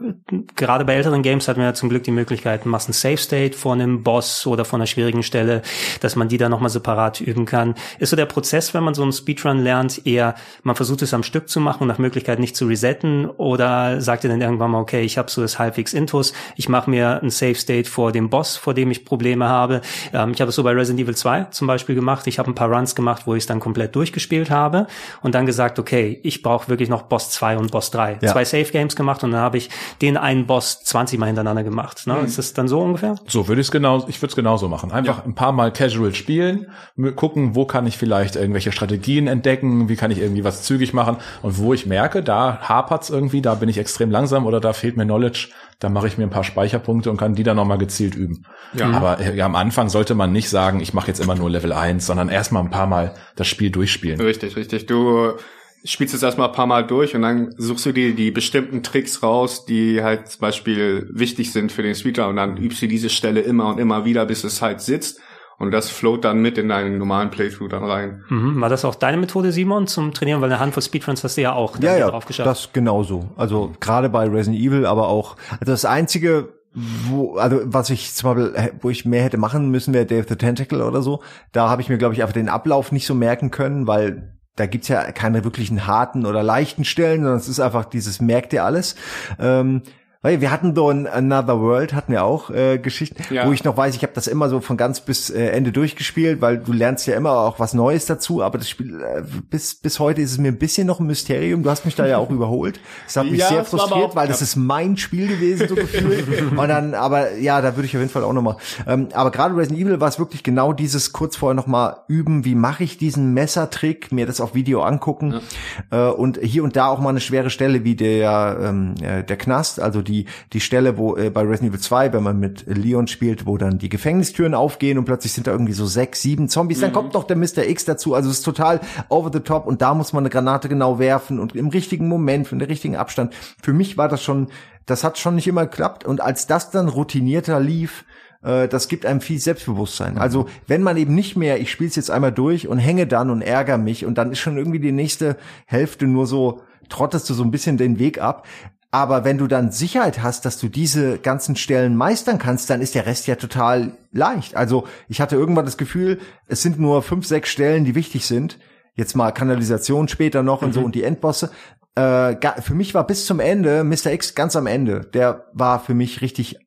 Speaker 1: gerade bei älteren Games hat man ja zum Glück die Möglichkeit, machst einen Safe State vor einem Boss oder vor einer schwierigen Stelle, dass man die dann nochmal separat üben kann. Ist so der Prozess, wenn man so einen Speedrun lernt, eher, man versucht es am Stück zu machen und nach Möglichkeit nicht zu resetten oder sagt ihr dann irgendwann mal, okay, ich habe so das halbwegs Intus, ich mache mir einen Safe State vor dem Boss, vor dem ich Probleme habe. Ähm, ich habe es so bei Resident Evil 2 zum Beispiel gemacht. Ich habe ein paar Runs gemacht, wo ich es dann komplett durchgespielt habe und dann gesagt, okay, ich brauche wirklich noch Boss 2 und Boss 3. Ja. Zwei Safe Games gemacht und dann habe ich den einen Boss 20 Mal hintereinander gemacht. Ne? Mhm. Ist das dann so ungefähr?
Speaker 4: So würde ich es genau, ich würde es genauso machen. Einfach ja. ein paar Mal casual spielen, gucken, wo kann ich vielleicht irgendwelche Strategien entdecken, wie kann ich irgendwie was zügig machen und wo ich merke, da hapert's irgendwie, da bin ich extrem langsam oder da fehlt mir Knowledge, da mache ich mir ein paar Speicherpunkte und kann die dann nochmal gezielt üben. Ja. Aber ja, am Anfang sollte man nicht sagen, ich mache jetzt immer nur Level 1, sondern erstmal ein paar Mal das Spiel durchspielen.
Speaker 2: Richtig, richtig. Du spielst es erstmal ein paar Mal durch und dann suchst du dir die bestimmten Tricks raus, die halt zum Beispiel wichtig sind für den Speedrun und dann übst du diese Stelle immer und immer wieder, bis es halt sitzt. Und das float dann mit in deinen normalen Playthrough dann rein.
Speaker 1: Mhm. War das auch deine Methode, Simon, zum Trainieren? Weil eine Handvoll Speedruns hast du ja auch
Speaker 3: ja, ja, drauf geschafft. das genauso. Also gerade bei Resident Evil, aber auch, also das einzige, wo, also was ich zum Beispiel, wo ich mehr hätte machen müssen, wäre Dave the Tentacle oder so. Da habe ich mir, glaube ich, einfach den Ablauf nicht so merken können, weil da gibt's ja keine wirklichen harten oder leichten Stellen, sondern es ist einfach dieses merkt ihr alles. Ähm, weil wir hatten so ein Another World, hatten wir auch äh, Geschichten, ja. wo ich noch weiß, ich habe das immer so von ganz bis äh, Ende durchgespielt, weil du lernst ja immer auch was Neues dazu, aber das Spiel äh, bis bis heute ist es mir ein bisschen noch ein Mysterium. Du hast mich da ja auch [laughs] überholt. Das hat mich ja, sehr frustriert, weil das ist mein Spiel gewesen so gefühlt. [laughs] Und dann, aber ja, da würde ich auf jeden Fall auch noch mal. Ähm, aber gerade Resident Evil war es wirklich genau dieses kurz vorher noch mal üben, wie mache ich diesen Messertrick, mir das auf Video angucken ja. äh, und hier und da auch mal eine schwere Stelle wie der ähm, äh, der Knast, also die, die Stelle, wo äh, bei Resident Evil 2, wenn man mit Leon spielt, wo dann die Gefängnistüren aufgehen und plötzlich sind da irgendwie so sechs, sieben Zombies, mhm. dann kommt noch der Mr. X dazu. Also es ist total over the top und da muss man eine Granate genau werfen und im richtigen Moment, für den richtigen Abstand. Für mich war das schon, das hat schon nicht immer geklappt. Und als das dann routinierter lief, äh, das gibt einem viel Selbstbewusstsein. Mhm. Also wenn man eben nicht mehr, ich spiele es jetzt einmal durch und hänge dann und ärgere mich und dann ist schon irgendwie die nächste Hälfte nur so, trottest du so ein bisschen den Weg ab. Aber wenn du dann Sicherheit hast, dass du diese ganzen Stellen meistern kannst, dann ist der Rest ja total leicht. Also ich hatte irgendwann das Gefühl, es sind nur fünf, sechs Stellen, die wichtig sind. Jetzt mal Kanalisation später noch mhm. und so mhm. und die Endbosse. äh, für mich war bis zum Ende Mr. X ganz am Ende. Der war für mich richtig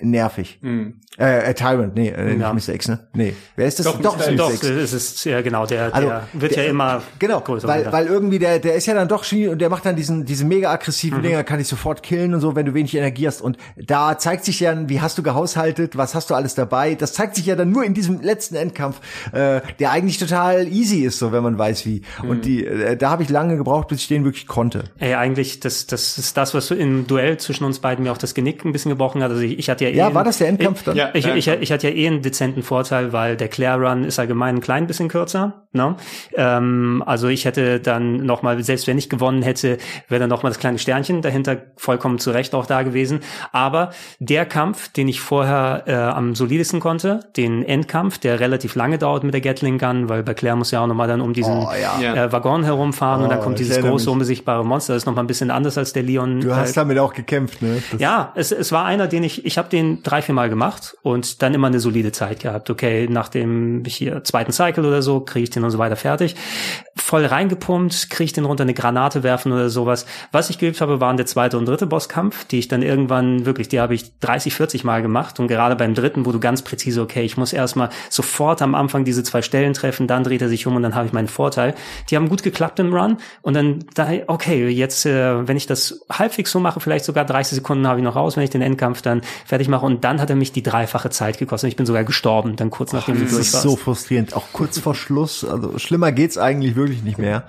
Speaker 3: nervig. Mhm. Äh, äh, Tyrant, nee, äh, ja. nicht Mr. X, ne? Nee. Wer ist das?
Speaker 1: Doch, doch, doch X. es ist ja genau, der, also, der wird der, ja immer
Speaker 3: genau, größer. Weil, weil irgendwie der, der ist ja dann doch schon und der macht dann diesen, diese mega aggressiven mhm. Dinger, kann ich sofort killen und so, wenn du wenig Energie hast. Und da zeigt sich ja, wie hast du gehaushaltet, was hast du alles dabei. Das zeigt sich ja dann nur in diesem letzten Endkampf, äh, der eigentlich total easy ist, so wenn man weiß wie. Mhm. Und die, äh, da habe ich lange gebraucht, bis ich den wirklich konnte.
Speaker 1: Ey, eigentlich, das, das ist das, was im Duell zwischen uns beiden mir auch das Genick ein bisschen gebrochen hat. Also ich, ich hatte ja
Speaker 3: eh. Ja, war das der Endkampf dann?
Speaker 1: Ja, ich, ich, ich, hatte ja eh einen dezenten Vorteil, weil der Claire Run ist allgemein ein klein bisschen kürzer. Ne? Ähm, also ich hätte dann nochmal, selbst wenn ich gewonnen hätte, wäre dann nochmal das kleine Sternchen dahinter vollkommen zurecht auch da gewesen. Aber der Kampf, den ich vorher äh, am solidesten konnte, den Endkampf, der relativ lange dauert mit der Gatling Gun, weil bei Claire muss ja auch nochmal dann um diesen oh, ja. äh, Waggon herumfahren oh, und dann oh, kommt dieses große, unbesichtbare Monster. Das ist nochmal ein bisschen anders als der Leon.
Speaker 3: Du hast äh, damit auch gekämpft, ne?
Speaker 1: Das ja, es, es war einer, den ich, ich habe den drei, vier Mal gemacht und dann immer eine solide Zeit gehabt. Okay, nach dem hier zweiten Cycle oder so kriege ich den und so weiter fertig. Voll reingepumpt, kriege ich den runter eine Granate werfen oder sowas. Was ich geübt habe, waren der zweite und dritte Bosskampf, die ich dann irgendwann wirklich, die habe ich 30, 40 Mal gemacht und gerade beim dritten, wo du ganz präzise, okay, ich muss erstmal sofort am Anfang diese zwei Stellen treffen, dann dreht er sich um und dann habe ich meinen Vorteil. Die haben gut geklappt im Run und dann da, okay, jetzt, äh, wenn ich das halbwegs so mache, vielleicht sogar 30 Sekunden habe ich noch raus, wenn ich den Endkampf dann fertig mache und dann hat er mich die dreifache Zeit gekostet. Ich bin sogar gestorben, dann kurz nachdem oh,
Speaker 3: du durch warst. Das ist so frustrierend, auch kurz vor Schluss. Also schlimmer geht's eigentlich wirklich nicht mehr.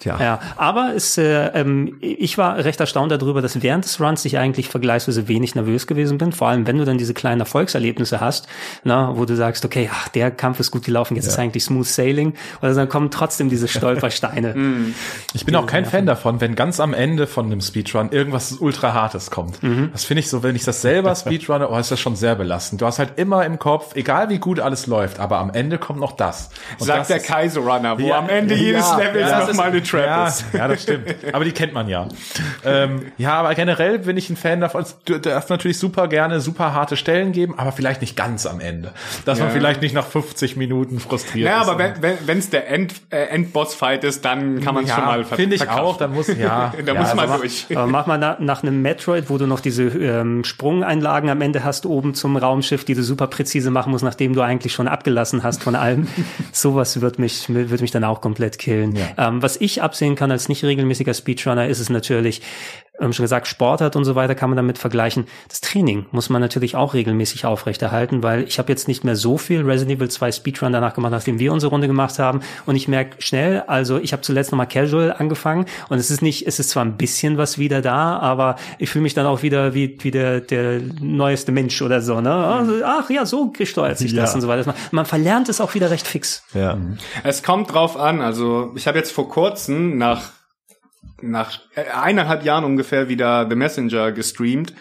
Speaker 1: Tja. Ja, aber es, äh, ähm, ich war recht erstaunt darüber, dass während des Runs ich eigentlich vergleichsweise wenig nervös gewesen bin. Vor allem, wenn du dann diese kleinen Erfolgserlebnisse hast, na, wo du sagst, okay, ach, der Kampf ist gut gelaufen, jetzt ja. ist eigentlich Smooth Sailing. Oder dann kommen trotzdem diese [laughs] Stolpersteine.
Speaker 4: Mhm. ich bin auch kein Fan davon, wenn ganz am Ende von einem Speedrun irgendwas ultra hartes kommt. Mhm. Das finde ich so, wenn ich das selber [laughs] Speedrunne, oh, ist das schon sehr belastend. Du hast halt immer im Kopf, egal wie gut alles läuft, aber am Ende kommt noch das.
Speaker 2: Und Sagt das der Kaiser Runner, wo ja, am Ende jedes ja, Levels ja, noch mal eine Trap
Speaker 4: ja,
Speaker 2: ist.
Speaker 4: Ja, das stimmt. Aber die kennt man ja. ähm, ja, aber generell bin ich ein Fan davon. Du darfst natürlich super gerne super harte Stellen geben, aber vielleicht nicht ganz am Ende. Dass ja. man vielleicht nicht nach 50 Minuten frustriert
Speaker 2: ja, ist. Ja, aber wenn es der End, äh, Endboss-Fight ist, dann kann man es ja, schon mal
Speaker 4: Finde ich auch, dann muss, ja. [laughs]
Speaker 2: da
Speaker 4: ja,
Speaker 2: muss man also durch.
Speaker 1: aber mach mal nach, nach einem Metroid, wo du noch diese ähm, Sprungeinlagen am Ende hast, oben zum Raumschiff, die du super präzise machen musst, nachdem du eigentlich schon abgelassen hast von allem. [laughs] Sowas wird mich, wird mich dann auch komplett killen. Ja. Ähm, was ich absehen kann als nicht regelmäßiger Speedrunner, ist es natürlich, ähm, schon gesagt, Sportart und so weiter kann man damit vergleichen. Das Training muss man natürlich auch regelmäßig aufrechterhalten, weil ich habe jetzt nicht mehr so viel Resident Evil 2 Speedrun danach gemacht, nachdem wir unsere Runde gemacht haben. Und ich merke schnell, also ich habe zuletzt nochmal Casual angefangen und es ist nicht, es ist zwar ein bisschen was wieder da, aber ich fühle mich dann auch wieder wie, wie der, der neueste Mensch oder so. Ne? Also, ach ja, so gesteuert sich das ja. und so weiter. Man verlernt es auch wieder recht fix.
Speaker 2: Ja. Es kommt drauf an. Also ich habe jetzt vor kurzem nach nach eineinhalb Jahren ungefähr wieder The Messenger gestreamt.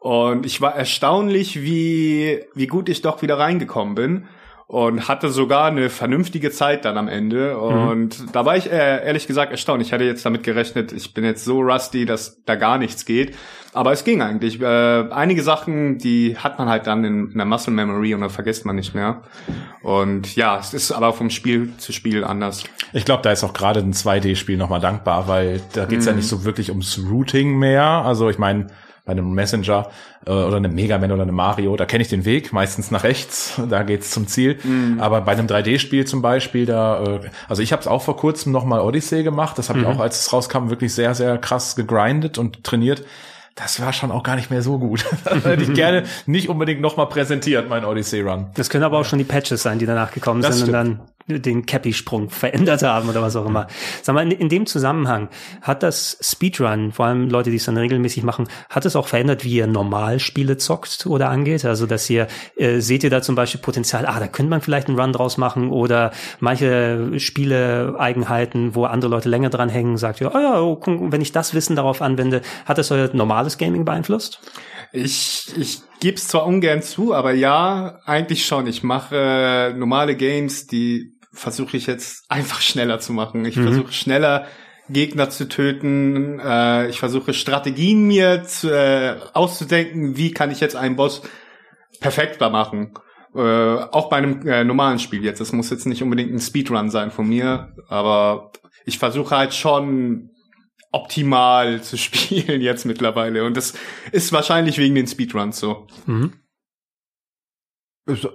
Speaker 2: Und ich war erstaunlich, wie, wie gut ich doch wieder reingekommen bin und hatte sogar eine vernünftige Zeit dann am Ende. Mhm. Und mhm. da war ich äh, ehrlich gesagt erstaunt. Ich hatte jetzt damit gerechnet, ich bin jetzt so rusty, dass da gar nichts geht. Aber es ging eigentlich. Äh, einige Sachen, die hat man halt dann in, in der Muscle Memory und dann vergisst man nicht mehr. Und ja, es ist aber vom Spiel zu Spiel anders.
Speaker 4: Ich glaube, da ist auch gerade ein 2D-Spiel nochmal dankbar, weil da geht's mhm. ja nicht so wirklich ums Routing mehr. Also ich meine, bei einem Messenger äh, oder einem Mega Man oder einem Mario, da kenne ich den Weg, meistens nach rechts, [laughs] da geht's zum Ziel. Mm. Aber bei einem 3D-Spiel zum Beispiel, da, äh, also ich habe es auch vor kurzem nochmal Odyssey gemacht, das habe mhm. ich auch, als es rauskam, wirklich sehr, sehr krass gegrindet und trainiert das war schon auch gar nicht mehr so gut. [laughs] Das hätte ich gerne nicht unbedingt nochmal präsentiert, mein Odyssey Run.
Speaker 1: Das können aber auch schon die Patches sein, die danach gekommen das sind stimmt. und dann den Cappy-Sprung [laughs] verändert haben oder was auch immer. Sag mal, in, in, dem Zusammenhang hat das Speedrun, vor allem Leute, die es dann regelmäßig machen, hat es auch verändert, wie ihr normal Spiele zockt oder angeht? Also, dass ihr, äh, seht ihr da zum Beispiel Potenzial, ah, da könnte man vielleicht einen Run draus machen oder manche Spiele-Eigenheiten, wo andere Leute länger dran hängen, sagt ihr, oh ja, oh, wenn ich das Wissen darauf anwende, hat das euer normales Gaming beeinflusst?
Speaker 2: Ich, ich gebe es zwar ungern zu, aber ja, eigentlich schon. Ich mache äh, normale Games, die versuche ich jetzt einfach schneller zu machen. Ich mhm. versuche schneller Gegner zu töten. Äh, ich versuche Strategien mir zu, äh, auszudenken, wie kann ich jetzt einen Boss perfekter machen. Äh, auch bei einem äh, normalen Spiel jetzt. Es muss jetzt nicht unbedingt ein Speedrun sein von mir, aber ich versuche halt schon optimal zu [laughs] spielen jetzt mittlerweile. Und das ist wahrscheinlich wegen den Speedruns so. Mhm.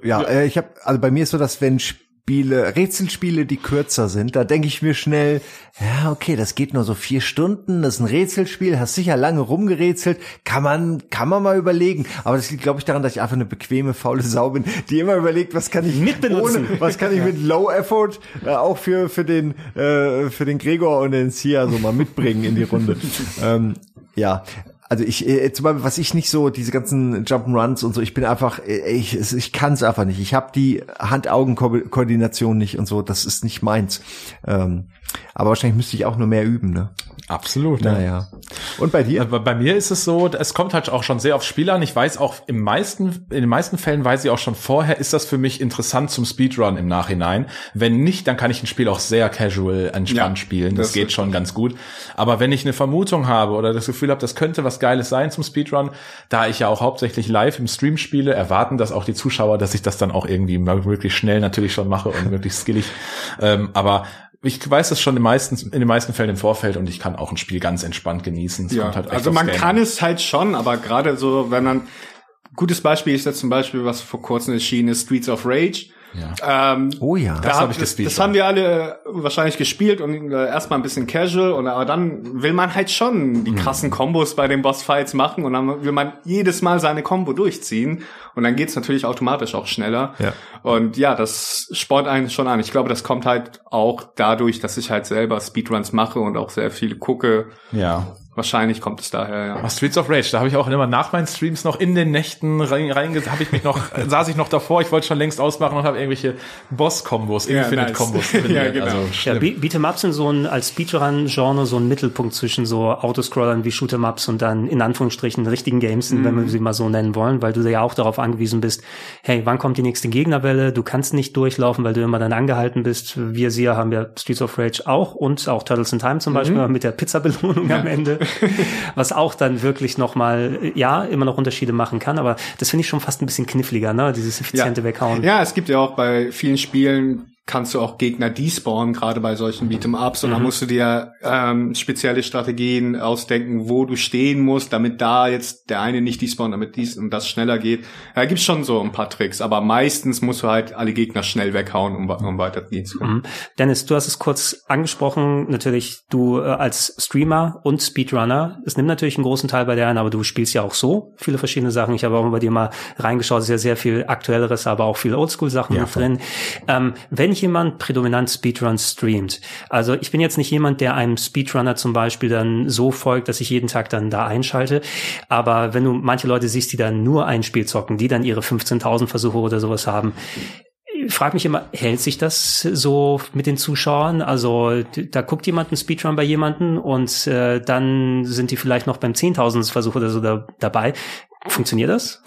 Speaker 3: Ja, äh, ich habe also bei mir ist so, dass wenn Spiele, Rätselspiele, die kürzer sind, da denke ich mir schnell, ja, okay, das geht nur so vier Stunden, das ist ein Rätselspiel, hast sicher lange rumgerätselt, kann man, kann man mal überlegen. Aber das liegt, glaube ich, daran, dass ich einfach eine bequeme, faule Sau bin, die immer überlegt, was kann ich
Speaker 1: mitbenutzen,
Speaker 3: ohne, was kann ich mit Low Effort äh, auch für für den äh, für den Gregor und den Sia so mal mitbringen in die Runde. [laughs] ähm, ja, also ich, äh, zum Beispiel, was ich nicht so, diese ganzen Jump'n'Runs und so, ich bin einfach, äh, ich, ich kann es einfach nicht. Ich habe die Hand-Augen-Koordination nicht und so, das ist nicht meins. Ähm, aber wahrscheinlich müsste ich auch nur mehr üben, ne?
Speaker 4: Absolut.
Speaker 3: Naja. Und bei dir?
Speaker 4: Bei mir ist es so, es kommt halt auch schon sehr aufs Spiel an. Ich weiß auch im meisten, in den meisten Fällen weiß ich auch schon vorher, ist das für mich interessant zum Speedrun im Nachhinein. Wenn nicht, dann kann ich ein Spiel auch sehr casual entspannt ja, spielen. Das, das geht schon ganz gut. Aber wenn ich eine Vermutung habe oder das Gefühl habe, das könnte was Geiles sein zum Speedrun, da ich ja auch hauptsächlich live im Stream spiele, erwarten das auch die Zuschauer, dass ich das dann auch irgendwie wirklich schnell natürlich schon mache und wirklich skillig. Ähm, aber ich weiß das schon in, meisten, in den meisten Fällen im Vorfeld und ich kann auch ein Spiel ganz entspannt genießen.
Speaker 2: Es ja, halt also man Game. kann es halt schon, aber gerade so, wenn man gutes Beispiel ist jetzt zum Beispiel, was vor kurzem erschienen ist, Streets of Rage.
Speaker 3: Ja. Ähm, oh ja,
Speaker 2: das habe ich gespielt. Das, das haben wir alle wahrscheinlich gespielt und äh, erstmal ein bisschen casual und aber dann will man halt schon die mhm. krassen Kombos bei den Bossfights machen und dann will man jedes Mal seine Combo durchziehen und dann geht's natürlich automatisch auch schneller. Ja. Und ja, das spornt einen schon an. Ich glaube, das kommt halt auch dadurch, dass ich halt selber Speedruns mache und auch sehr viele gucke.
Speaker 4: Ja.
Speaker 2: Wahrscheinlich kommt es daher, ja.
Speaker 4: Oh, Streets of Rage, da habe ich auch immer nach meinen Streams noch in den Nächten rein, rein habe ich mich noch, [laughs] saß ich noch davor, ich wollte schon längst ausmachen und habe irgendwelche Boss-Kombos, ja, Infinite-Kombos nice. [laughs]
Speaker 1: ja, genau. Also, ja, Beat'em-Ups sind so ein, als Speedrun-Genre so ein Mittelpunkt zwischen so Autoscrollern wie Shoot'em-Ups und dann in Anführungsstrichen richtigen Games, mm. wenn wir sie mal so nennen wollen, weil du ja auch darauf angewiesen bist, hey, wann kommt die nächste Gegnerwelle? Du kannst nicht durchlaufen, weil du immer dann angehalten bist. Wir sie haben ja Streets of Rage auch und auch Turtles in Time zum mhm. Beispiel mit der Pizza-Belohnung ja. am Ende. [laughs] was auch dann wirklich nochmal, ja, immer noch Unterschiede machen kann, aber das finde ich schon fast ein bisschen kniffliger, ne, dieses effiziente
Speaker 2: ja.
Speaker 1: Weghauen.
Speaker 2: Ja, es gibt ja auch bei vielen Spielen kannst du auch Gegner despawnen, gerade bei solchen Beat'em-Ups. Und mhm. da musst du dir ähm, spezielle Strategien ausdenken, wo du stehen musst, damit da jetzt der eine nicht despawnt, damit dies und das schneller geht. Da gibt's schon so ein paar Tricks, aber meistens musst du halt alle Gegner schnell weghauen, um, um weitergehen zu können. Mhm.
Speaker 1: Dennis, du hast es kurz angesprochen, natürlich du äh, als Streamer und Speedrunner, es nimmt natürlich einen großen Teil bei dir ein, aber du spielst ja auch so viele verschiedene Sachen. Ich habe auch bei dir mal reingeschaut, es ist ja sehr viel aktuelleres, aber auch viel Oldschool-Sachen ja, drin. Ähm, wenn wenn jemand prädominant Speedruns streamt, also ich bin jetzt nicht jemand, der einem Speedrunner zum Beispiel dann so folgt, dass ich jeden Tag dann da einschalte, aber wenn du manche Leute siehst, die dann nur ein Spiel zocken, die dann ihre 15.000 Versuche oder sowas haben, frag mich immer, hält sich das so mit den Zuschauern? Also da guckt jemand einen Speedrun bei jemanden und äh, dann sind die vielleicht noch beim 10.000 Versuch oder so da, dabei. Funktioniert das?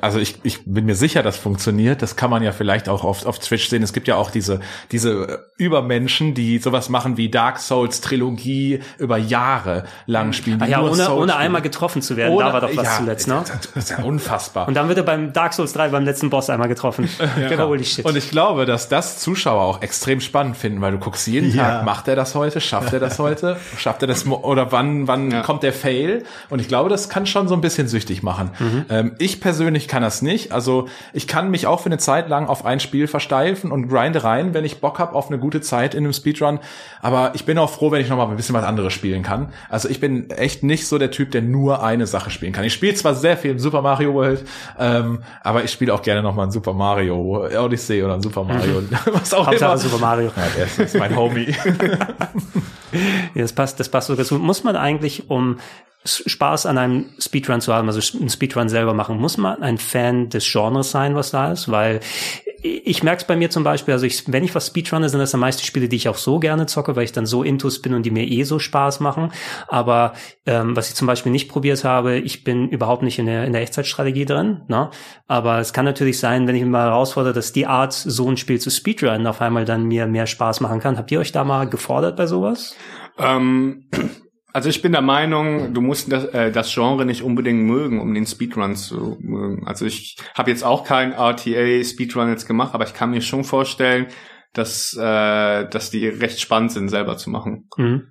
Speaker 4: Also ich, ich bin mir sicher, das funktioniert. Das kann man ja vielleicht auch auf, auf Twitch sehen. Es gibt ja auch diese, diese Übermenschen, die sowas machen wie Dark Souls Trilogie über Jahre lang spielen.
Speaker 1: Ah ja, ohne, ohne einmal getroffen zu werden. Ohne, da war doch was ja, zuletzt, ne?
Speaker 4: Das ist ja unfassbar.
Speaker 1: Und dann wird er beim Dark Souls 3 beim letzten Boss einmal getroffen. [laughs]
Speaker 4: ja, genau. Holy shit. Und ich glaube, dass das Zuschauer auch extrem spannend finden, weil du guckst jeden ja. Tag, macht er das heute? Schafft er das heute? [laughs] Schafft er das? Oder wann, wann ja. kommt der Fail? Und ich glaube, das kann schon so ein bisschen süchtig machen. Mhm. Ähm, ich persönlich kann das nicht. Also ich kann mich auch für eine Zeit lang auf ein Spiel versteifen und grinde rein, wenn ich Bock habe auf eine gute Zeit in einem Speedrun. Aber ich bin auch froh, wenn ich noch mal ein bisschen was anderes spielen kann. Also ich bin echt nicht so der Typ, der nur eine Sache spielen kann. Ich spiele zwar sehr viel im Super Mario World, ähm, aber ich spiele auch gerne noch mal ein Super Mario Odyssey oder ein Super Mario, [laughs]
Speaker 1: was auch Hauptsache immer.
Speaker 4: Super Mario. Ja, der ist mein Homie. [laughs]
Speaker 1: ja, das passt, das passt so ganz gut. Muss man eigentlich, um Spaß an einem Speedrun zu haben, also einen Speedrun selber machen, muss man ein Fan des Genres sein, was da ist, weil ich merke es bei mir zum Beispiel, also ich, wenn ich was Speedrunne, sind das am meisten Spiele, die ich auch so gerne zocke, weil ich dann so intus bin und die mir eh so Spaß machen. Aber ähm, was ich zum Beispiel nicht probiert habe, ich bin überhaupt nicht in der, in der Echtzeitstrategie drin. Ne? Aber es kann natürlich sein, wenn ich mich mal herausfordere, dass die Art, so ein Spiel zu Speedrunnen auf einmal dann mir mehr Spaß machen kann. Habt ihr euch da mal gefordert bei sowas?
Speaker 2: Ähm also ich bin der Meinung, du musst das, äh, das Genre nicht unbedingt mögen, um den Speedrun zu mögen. Also ich habe jetzt auch keinen RTA Speedrun jetzt gemacht, aber ich kann mir schon vorstellen, dass, äh, dass die recht spannend sind, selber zu machen. Mhm.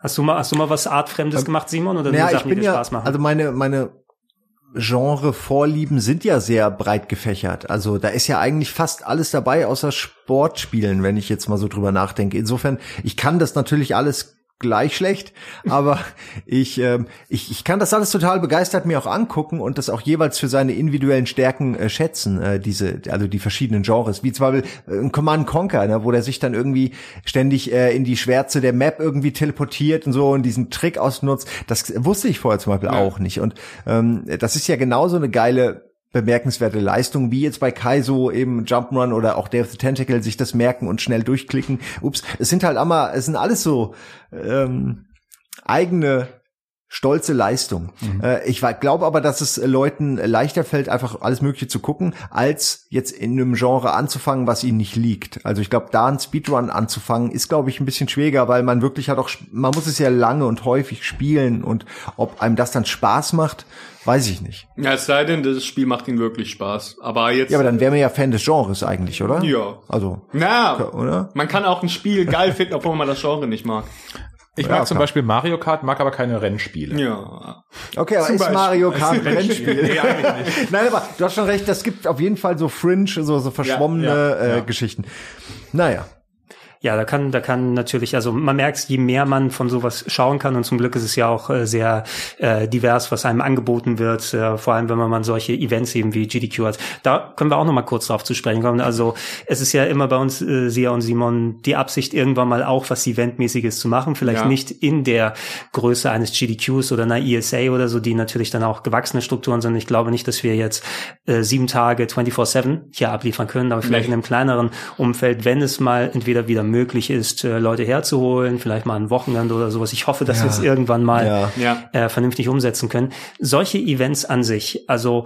Speaker 1: Hast du mal, hast du mal was Artfremdes ähm, gemacht, Simon, oder
Speaker 3: naja,
Speaker 1: Sachen,
Speaker 3: ich bin
Speaker 1: die dir
Speaker 3: ja,
Speaker 1: Spaß machen?
Speaker 3: Also meine, meine Genre-Vorlieben sind ja sehr breit gefächert. Also da ist ja eigentlich fast alles dabei, außer Sportspielen, wenn ich jetzt mal so drüber nachdenke. Insofern, ich kann das natürlich alles gleich schlecht, aber ich, ähm, ich, ich kann das alles total begeistert mir auch angucken und das auch jeweils für seine individuellen Stärken äh, schätzen, äh, diese, also die verschiedenen Genres, wie zum Beispiel äh, ein Command Conquer, ne, wo der sich dann irgendwie ständig äh, in die Schwärze der Map irgendwie teleportiert und so und diesen Trick ausnutzt, das wusste ich vorher zum Beispiel ja. auch nicht. Und ähm, das ist ja genauso eine geile bemerkenswerte Leistung, wie jetzt bei Kaizo eben Jump'n'Run oder auch Day of the Tentacle sich das merken und schnell durchklicken. Ups, es sind halt immer, es sind alles so ähm, eigene stolze Leistung. Mhm. Äh, ich glaube aber, dass es Leuten leichter fällt, einfach alles Mögliche zu gucken, als jetzt in einem Genre anzufangen, was ihnen nicht liegt. Also ich glaube, da ein Speedrun anzufangen, ist, glaube ich, ein bisschen schwieriger, weil man wirklich hat auch, man muss es ja lange und häufig spielen und ob einem das dann Spaß macht, weiß ich nicht.
Speaker 2: Ja, es sei denn, das Spiel macht ihnen wirklich Spaß. Aber jetzt.
Speaker 3: Ja, aber dann wären wir ja Fan des Genres eigentlich, oder?
Speaker 2: Ja.
Speaker 3: Also.
Speaker 2: Na, oder? Man kann auch ein Spiel geil finden, obwohl man das Genre nicht mag.
Speaker 4: Ich mag ja, zum Beispiel Mario Kart, mag aber keine Rennspiele.
Speaker 2: Ja.
Speaker 3: Okay, aber zum ist Beispiel. Mario [laughs] Kart ein Rennspiel? nee, eigentlich nicht. [laughs] Nein, aber du hast schon recht, das gibt auf jeden Fall so Fringe, so, so verschwommene ja, ja, äh, Geschichten. Naja.
Speaker 1: Ja, da kann, da kann natürlich, also man merkt, je mehr man von sowas schauen kann und zum Glück ist es ja auch äh, sehr äh, divers, was einem angeboten wird, äh, vor allem wenn man mal solche Events eben wie GDQ hat. Da können wir auch noch mal kurz drauf zu sprechen kommen. Also es ist ja immer bei uns, äh, Sia und Simon, die Absicht irgendwann mal auch was Eventmäßiges zu machen, vielleicht ja. nicht in der Größe eines GDQs oder einer ESA oder so, die natürlich dann auch gewachsene Strukturen sind. Ich glaube nicht, dass wir jetzt äh, sieben Tage 24-7 hier abliefern können, aber vielleicht nee. in einem kleineren Umfeld, wenn es mal entweder wieder möglich ist, äh, Leute herzuholen, vielleicht mal ein Wochenende oder sowas. Ich hoffe, dass ja. wir es irgendwann mal ja. Äh, vernünftig umsetzen können. Solche Events an sich, also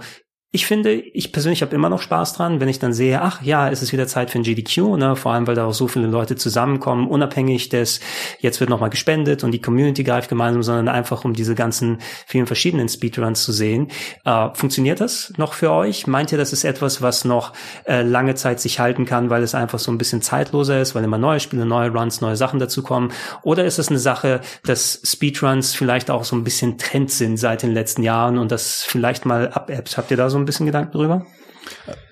Speaker 1: ich finde, ich persönlich habe immer noch Spaß dran, wenn ich dann sehe, ach ja, es ist wieder Zeit für ein GDQ, ne? vor allem weil da auch so viele Leute zusammenkommen, unabhängig des, jetzt wird nochmal gespendet und die Community greift gemeinsam, sondern einfach um diese ganzen vielen verschiedenen Speedruns zu sehen. Äh, funktioniert das noch für euch? Meint ihr, das ist etwas, was noch äh, lange Zeit sich halten kann, weil es einfach so ein bisschen zeitloser ist, weil immer neue Spiele, neue Runs, neue Sachen dazukommen? Oder ist es eine Sache, dass Speedruns vielleicht auch so ein bisschen Trend sind seit den letzten Jahren und das vielleicht mal abappt? Habt ihr da so ein bisschen Gedanken drüber?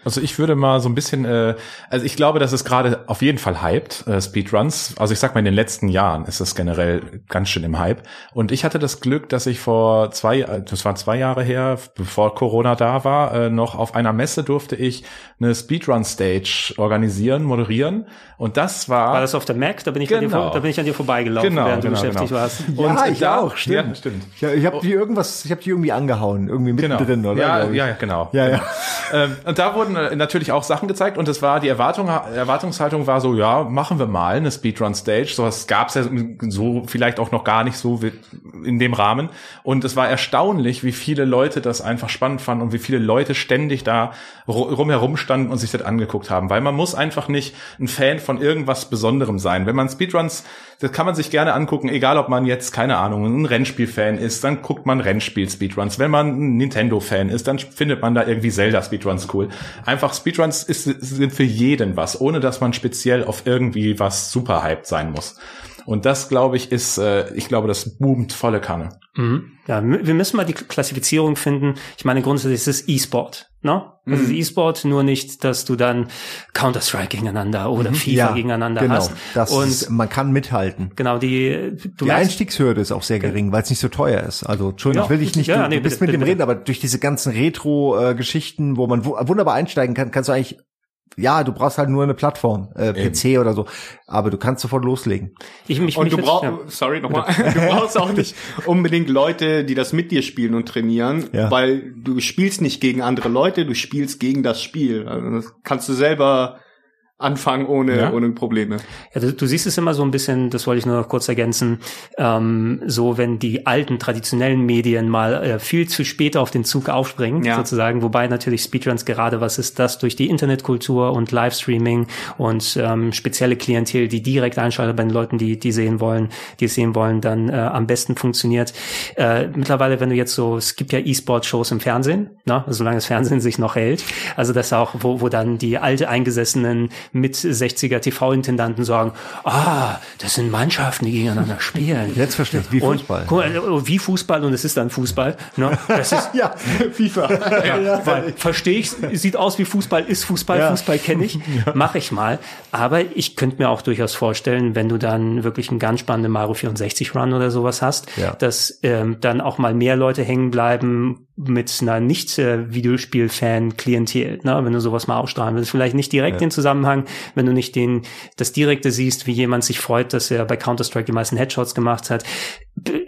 Speaker 4: Also ich würde mal so ein bisschen, äh, also ich glaube, dass es gerade auf jeden Fall hyped, äh, Speedruns. Also ich sag mal, in den letzten Jahren ist es generell ganz schön im Hype. Und ich hatte das Glück, dass ich vor zwei, äh, das war zwei Jahre her, bevor Corona da war, äh, noch auf einer Messe durfte ich eine Speedrun-Stage organisieren, moderieren. Und das war...
Speaker 1: War das auf der Mac? Da bin ich, genau. an, dir, genau. da bin ich an dir vorbeigelaufen,
Speaker 3: genau,
Speaker 1: während
Speaker 3: genau,
Speaker 1: du beschäftigt
Speaker 3: genau.
Speaker 1: warst.
Speaker 3: Ja, Und ich da, auch, stimmt. Ja, stimmt. Ich, ich habe die irgendwas, ich habe die irgendwie angehauen, irgendwie mittendrin,
Speaker 4: genau.
Speaker 3: oder?
Speaker 4: Ja, ja, genau. Ja, ja. ähm, und da wurden natürlich auch Sachen gezeigt und es war die Erwartung, Erwartungshaltung war so, ja, machen wir mal eine Speedrun Stage. Sowas gab es ja so vielleicht auch noch gar nicht so in dem Rahmen. Und es war erstaunlich, wie viele Leute das einfach spannend fanden und wie viele Leute ständig da rumherum standen und sich das angeguckt haben. Weil man muss einfach nicht ein Fan von irgendwas Besonderem sein. Wenn man Speedruns das kann man sich gerne angucken, egal ob man jetzt, keine Ahnung, ein Rennspiel-Fan ist, dann guckt man Rennspiel-Speedruns. Wenn man ein Nintendo-Fan ist, dann findet man da irgendwie Zelda-Speedruns cool. Einfach Speedruns ist, sind für jeden was, ohne dass man speziell auf irgendwie was super hyped sein muss. Und das, glaube ich, ist, äh, ich glaube, das boomt volle Kanne.
Speaker 1: Mhm. Ja, wir müssen mal die Klassifizierung finden. Ich meine, grundsätzlich ist es E-Sport. Ne? Also mhm. E-Sport nur nicht, dass du dann Counter-Strike gegeneinander oder mhm. FIFA ja, gegeneinander
Speaker 3: genau.
Speaker 1: hast.
Speaker 3: Das und ist, man kann mithalten.
Speaker 1: Genau, die
Speaker 3: du Die Einstiegshürde ist auch sehr gering, weil es nicht so teuer ist. Also Entschuldigung, ja, ich will dich nicht, ja, du, nee, du bist bitte, mit dem bitte. reden, aber durch diese ganzen Retro-Geschichten, wo man wunderbar einsteigen kann, kannst du eigentlich ja, du brauchst halt nur eine Plattform, äh, PC oder so, aber du kannst sofort loslegen.
Speaker 2: Ich, mich, und du brauchst, ja. sorry nochmal, [laughs] du brauchst auch nicht [laughs] unbedingt Leute, die das mit dir spielen und trainieren, ja. weil du spielst nicht gegen andere Leute, du spielst gegen das Spiel. Also das kannst du selber anfangen ohne, ja. ohne Probleme.
Speaker 1: Ja, du, du, siehst es immer so ein bisschen, das wollte ich nur noch kurz ergänzen, ähm, so wenn die alten traditionellen Medien mal äh, viel zu spät auf den Zug aufspringen, ja. sozusagen, wobei natürlich Speedruns gerade was ist, das durch die Internetkultur und Livestreaming und ähm, spezielle Klientel, die direkt einschaltet bei den Leuten, die die sehen wollen, die es sehen wollen, dann äh, am besten funktioniert. Äh, mittlerweile, wenn du jetzt so, es gibt ja E-Sport-Shows im Fernsehen, ne, solange das Fernsehen sich noch hält, also das auch, wo, wo dann die alte eingesessenen mit 60er TV-Intendanten sagen, ah, das sind Mannschaften, die gegeneinander spielen.
Speaker 3: Jetzt verstehe ich, wie Fußball.
Speaker 1: Und, äh, wie Fußball und es ist dann Fußball. Ne? Das ist, [laughs]
Speaker 3: ja, FIFA.
Speaker 1: ja, ja, weil, verstehe ich, sieht aus wie Fußball, ist Fußball, ja. Fußball kenne ich, [laughs] mache ich mal. Aber ich könnte mir auch durchaus vorstellen, wenn du dann wirklich einen ganz spannenden Mario 64 Run oder sowas hast, dass ähm, dann auch mal mehr Leute hängen bleiben mit einer nicht äh, Videospiel-Fan-Klientel, ne? wenn du sowas mal ausstrahlen willst. Vielleicht nicht direkt den Zusammenhang, wenn du nicht den das Direkte siehst, wie jemand sich freut, dass er bei Counter-Strike die meisten Headshots gemacht hat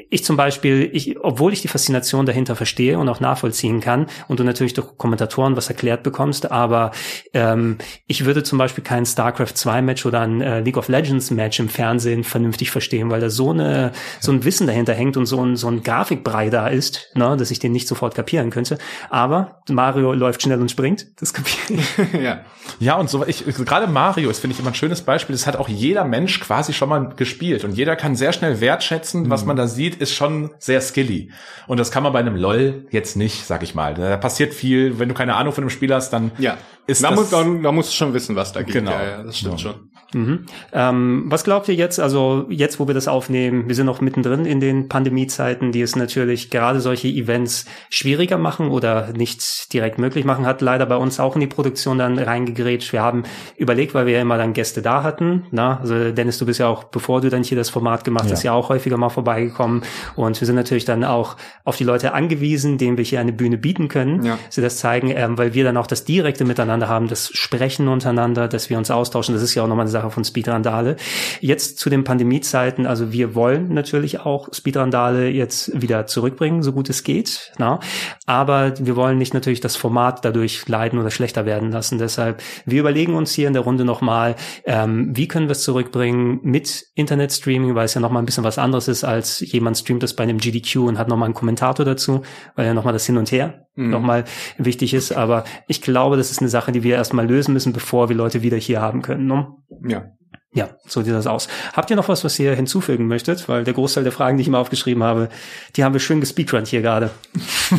Speaker 1: ich zum Beispiel, ich, obwohl ich die Faszination dahinter verstehe und auch nachvollziehen kann und du natürlich durch Kommentatoren was erklärt bekommst, aber ähm, ich würde zum Beispiel kein StarCraft 2 Match oder ein äh, League of Legends Match im Fernsehen vernünftig verstehen, weil da so eine so ein Wissen dahinter hängt und so ein so ein Grafikbrei da ist, ne, dass ich den nicht sofort kapieren könnte. Aber Mario läuft schnell und springt, das kapiere
Speaker 4: ich. [laughs] ja. Ja, und so ich gerade Mario ist finde ich immer ein schönes Beispiel. Das hat auch jeder Mensch quasi schon mal gespielt und jeder kann sehr schnell wertschätzen, mhm. was man da sieht ist schon sehr skilly. Und das kann man bei einem LOL jetzt nicht, sag ich mal. Da passiert viel. Wenn du keine Ahnung von dem Spiel hast, dann
Speaker 2: ja.
Speaker 4: ist
Speaker 2: da
Speaker 4: das...
Speaker 2: Muss, da, da musst du schon wissen, was da geht.
Speaker 4: Genau.
Speaker 2: Ja, ja das stimmt ja. schon.
Speaker 1: Mhm. Ähm, was glaubt ihr jetzt, also jetzt, wo wir das aufnehmen, wir sind noch mittendrin in den Pandemiezeiten, die es natürlich gerade solche Events schwieriger machen oder nicht direkt möglich machen, hat leider bei uns auch in die Produktion dann reingegrätscht. Wir haben überlegt, weil wir ja immer dann Gäste da hatten, na, also Dennis, du bist ja auch, bevor du dann hier das Format gemacht ja. hast, ja auch häufiger mal vorbeigekommen und wir sind natürlich dann auch auf die Leute angewiesen, denen wir hier eine Bühne bieten können, ja. sie das zeigen, ähm, weil wir dann auch das direkte Miteinander haben, das Sprechen untereinander, dass wir uns austauschen, das ist ja auch nochmal eine Sache von Speedrandale. Jetzt zu den Pandemiezeiten, also wir wollen natürlich auch Speedrandale jetzt wieder zurückbringen, so gut es geht. Na? Aber wir wollen nicht natürlich das Format dadurch leiden oder schlechter werden lassen. Deshalb, wir überlegen uns hier in der Runde nochmal, ähm, wie können wir es zurückbringen mit Internetstreaming, weil es ja nochmal ein bisschen was anderes ist, als jemand streamt es bei einem GDQ und hat nochmal einen Kommentator dazu, weil ja nochmal das Hin und Her mhm. nochmal wichtig ist. Aber ich glaube, das ist eine Sache, die wir erstmal lösen müssen, bevor wir Leute wieder hier haben können. Ne?
Speaker 2: Ja.
Speaker 1: Ja, so sieht das aus. Habt ihr noch was, was ihr hinzufügen möchtet? Weil der Großteil der Fragen, die ich immer aufgeschrieben habe, die haben wir schön gespeedrunnt hier gerade. [laughs]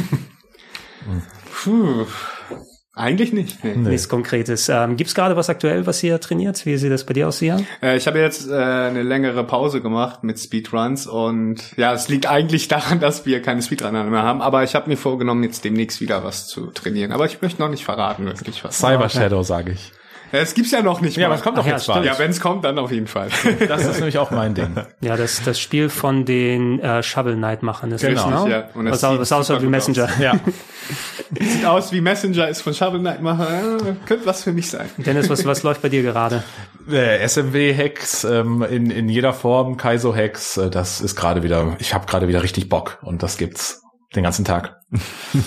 Speaker 2: Puh. Eigentlich nicht.
Speaker 1: Nee. Nichts Konkretes. Ähm, Gibt es gerade was aktuell, was ihr trainiert? Wie sieht das bei dir aus, Sia?
Speaker 2: Äh, ich habe jetzt äh, eine längere Pause gemacht mit Speedruns und ja, es liegt eigentlich [laughs] daran, dass wir keine Speedrunner mehr haben. Aber ich habe mir vorgenommen, jetzt demnächst wieder was zu trainieren. Aber ich möchte noch nicht verraten, wirklich was.
Speaker 4: Cyber Shadow, sage ich.
Speaker 2: Es gibt's ja noch nicht
Speaker 4: Ja, mal. aber es kommt doch jetzt bald.
Speaker 2: Ja, wenn es kommt, dann auf jeden Fall. [laughs]
Speaker 4: Das ist nämlich auch mein Ding.
Speaker 1: Ja, das, das Spiel von den äh, Shovel Knight Machern ist
Speaker 2: genau.
Speaker 1: das,
Speaker 2: ne? Ja.
Speaker 1: Und das was, was aussieht wie Messenger.
Speaker 4: Aus. Ja. [laughs]
Speaker 2: sieht aus wie Messenger, ist von Shovel Knight Macher. Ja, könnte was für mich sein.
Speaker 1: Dennis, was, was läuft bei dir gerade?
Speaker 4: Äh, SMW-Hacks ähm, in, in jeder Form, Kaizo-Hacks, äh, das ist gerade wieder, ich habe gerade wieder richtig Bock und das gibt's den ganzen Tag.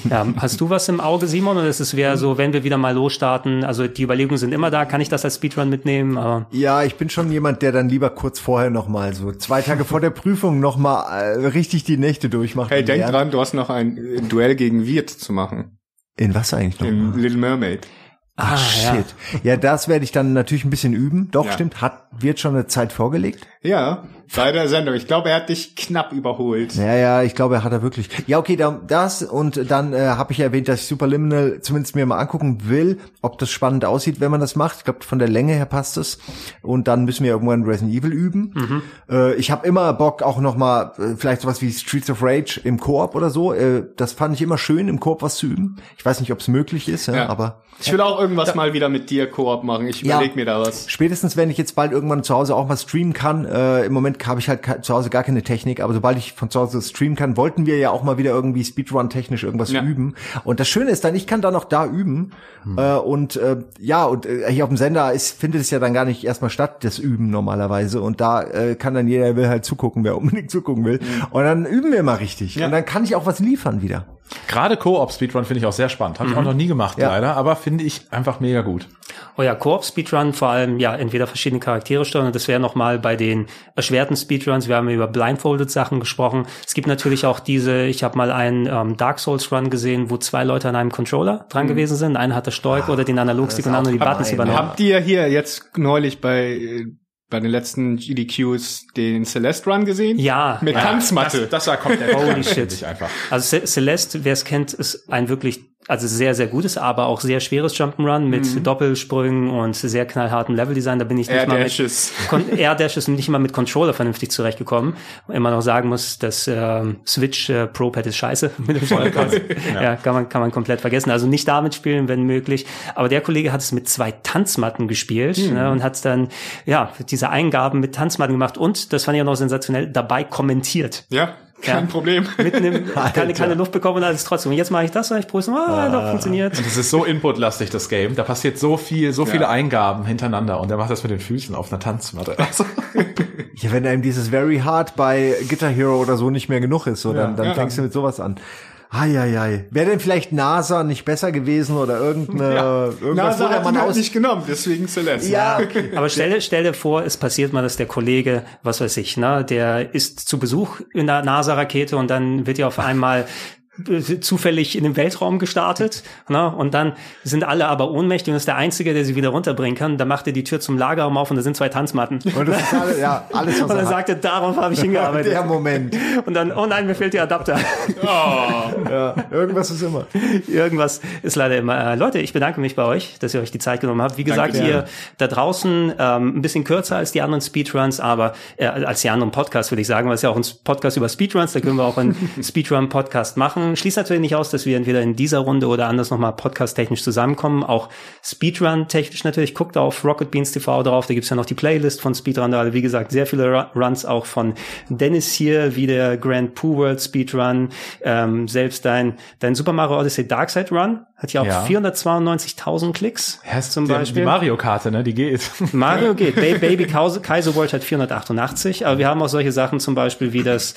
Speaker 1: Ja, hast du was im Auge, Simon? Oder ist es wieder so, wenn wir wieder mal losstarten? Also die Überlegungen sind immer da. Kann ich das als Speedrun mitnehmen? Aber
Speaker 3: ja, ich bin schon jemand, der dann lieber kurz vorher noch mal so zwei Tage vor der Prüfung noch mal äh, richtig die Nächte durchmacht.
Speaker 2: Hey, denk dran, du hast noch ein Duell gegen Wirt zu machen.
Speaker 3: In was eigentlich noch?
Speaker 2: In Little Mermaid.
Speaker 3: Ach, ah, shit. Ja. ja, das werde ich dann natürlich ein bisschen üben. Doch, ja. stimmt. Hat, wird schon eine Zeit vorgelegt?
Speaker 2: Ja, bei der Sendung. Ich glaube, er hat dich knapp überholt.
Speaker 3: Ja, ja, ich glaube, er hat er wirklich. Ja, okay, da, das und dann äh, habe ich erwähnt, dass ich Superliminal zumindest mir mal angucken will, ob das spannend aussieht, wenn man das macht. Ich glaube, von der Länge her passt es. Und dann müssen wir irgendwann Resident Evil üben. Mhm. Äh, ich habe immer Bock, auch noch mal äh, vielleicht sowas wie Streets of Rage im Koop oder so. Äh, das fand ich immer schön, im Koop was zu üben. Ich weiß nicht, ob es möglich ist, ja, ja. aber
Speaker 2: ich will auch irgendwas da, mal wieder mit dir Koop machen. Ich überlege ja, mir da was.
Speaker 3: Spätestens, wenn ich jetzt bald irgendwann zu Hause auch mal streamen kann. Äh, Im Moment habe ich halt zu Hause gar keine Technik, aber sobald ich von zu Hause streamen kann, wollten wir ja auch mal wieder irgendwie Speedrun-technisch irgendwas ja. üben. Und das Schöne ist dann, ich kann dann auch da üben. Hm. Äh, und äh, ja, und äh, hier auf dem Sender ist, findet es ja dann gar nicht erstmal statt, das Üben normalerweise. Und da äh, kann dann jeder, der will halt zugucken, wer unbedingt zugucken will. Mhm. Und dann üben wir mal richtig. Ja. Und dann kann ich auch was liefern wieder.
Speaker 4: Gerade Co-op Speedrun finde ich auch sehr spannend. Habe ich auch mhm. noch nie gemacht, ja. leider, aber finde ich einfach mega gut.
Speaker 1: Oh ja, Co-op Speedrun vor allem ja entweder verschiedene Charaktere steuern. Das wäre noch mal bei den erschwerten Speedruns. Wir haben über blindfolded Sachen gesprochen. Es gibt natürlich auch diese. Ich habe mal einen ähm, Dark Souls Run gesehen, wo zwei Leute an einem Controller dran mhm. gewesen sind. Einer hat das Steuer ah, oder den Analogstick und der andere die Buttons übernommen.
Speaker 2: Habt ihr hier jetzt neulich bei bei den letzten GDQs den Celeste Run gesehen?
Speaker 1: Ja.
Speaker 2: Mit
Speaker 1: ja,
Speaker 2: Tanzmatte.
Speaker 4: Das, das war komplett
Speaker 1: Holy shit. Einfach. Also Celeste, wer es kennt, ist ein wirklich also sehr, sehr gutes, aber auch sehr schweres Jump'n'Run mit mhm. Doppelsprüngen und sehr knallhartem Leveldesign. Da bin ich nicht Air mal Dashes. mit Air Dashes [laughs] nicht mal mit Controller vernünftig zurechtgekommen. Immer noch sagen muss, das äh, Switch äh, Pro Pad ist scheiße mit dem Vollpass. ja. ja, kann man kann man komplett vergessen. Also nicht damit spielen, wenn möglich. Aber der Kollege hat es mit zwei Tanzmatten gespielt mhm. ne, und hat dann ja diese Eingaben mit Tanzmatten gemacht und das fand ich auch noch sensationell dabei kommentiert.
Speaker 2: Ja. Kein ja. Problem. [laughs]
Speaker 1: Mitten im, keine, keine Luft bekommen und alles trotzdem. Und jetzt mache ich das und ich prüfe, ah, ah, doch, funktioniert.
Speaker 4: Und es ist so inputlastig, das Game. Da passiert so viel, so viele Eingaben hintereinander und er macht das mit den Füßen auf einer Tanzmatte. [laughs] Also.
Speaker 3: ja, wenn einem dieses Very Hard bei Guitar Hero oder so nicht mehr genug ist, so, dann, dann fängst du mit sowas an. Eieiei. Wäre denn vielleicht NASA nicht besser gewesen oder irgendeine, ja.
Speaker 2: irgendwas, NASA hat man aus nicht genommen, deswegen Celeste.
Speaker 1: Ja, okay. aber stell, stell dir vor, es passiert mal, dass der Kollege, was weiß ich, ne, der ist zu Besuch in der NASA-Rakete und dann wird ja auf einmal zufällig in den Weltraum gestartet ne? und dann sind alle aber ohnmächtig und ist der Einzige, der sie wieder runterbringen kann. Da macht er die Tür zum Lagerraum auf und da sind zwei Tanzmatten. Und, das ist alle, ja, alles, was und dann sagt er, darauf habe ich hingearbeitet.
Speaker 3: Der Moment.
Speaker 1: Und dann, oh nein, mir fehlt der Adapter. Oh.
Speaker 3: ja, irgendwas ist immer.
Speaker 1: Irgendwas ist leider immer. Äh, Leute, ich bedanke mich bei euch, dass ihr euch die Zeit genommen habt. Wie gesagt, Danke, hier da draußen ähm, ein bisschen kürzer als die anderen Speedruns, aber äh, als die anderen Podcasts würde ich sagen, weil es ja auch ein Podcast über Speedruns, da können wir auch einen [laughs] Speedrun-Podcast machen machen. Schließt natürlich nicht aus, dass wir entweder in dieser Runde oder anders nochmal podcast-technisch zusammenkommen. Auch Speedrun-technisch natürlich. Guckt auf Rocket Beans TV drauf. Da gibt's ja noch die Playlist von Speedrun. Da, wie gesagt, sehr viele Runs auch von Dennis hier, wie der Grand Pooh World Speedrun. Ähm, selbst dein, dein Super Mario Odyssey Darkside Run hat ja auch ja. 492.000 Klicks.
Speaker 4: Ja, zum die, Beispiel. Die Mario-Karte, ne? Die geht. [laughs]
Speaker 1: Mario [laughs] geht. Baby Kaiser World hat 488. Aber wir haben auch solche Sachen zum Beispiel wie das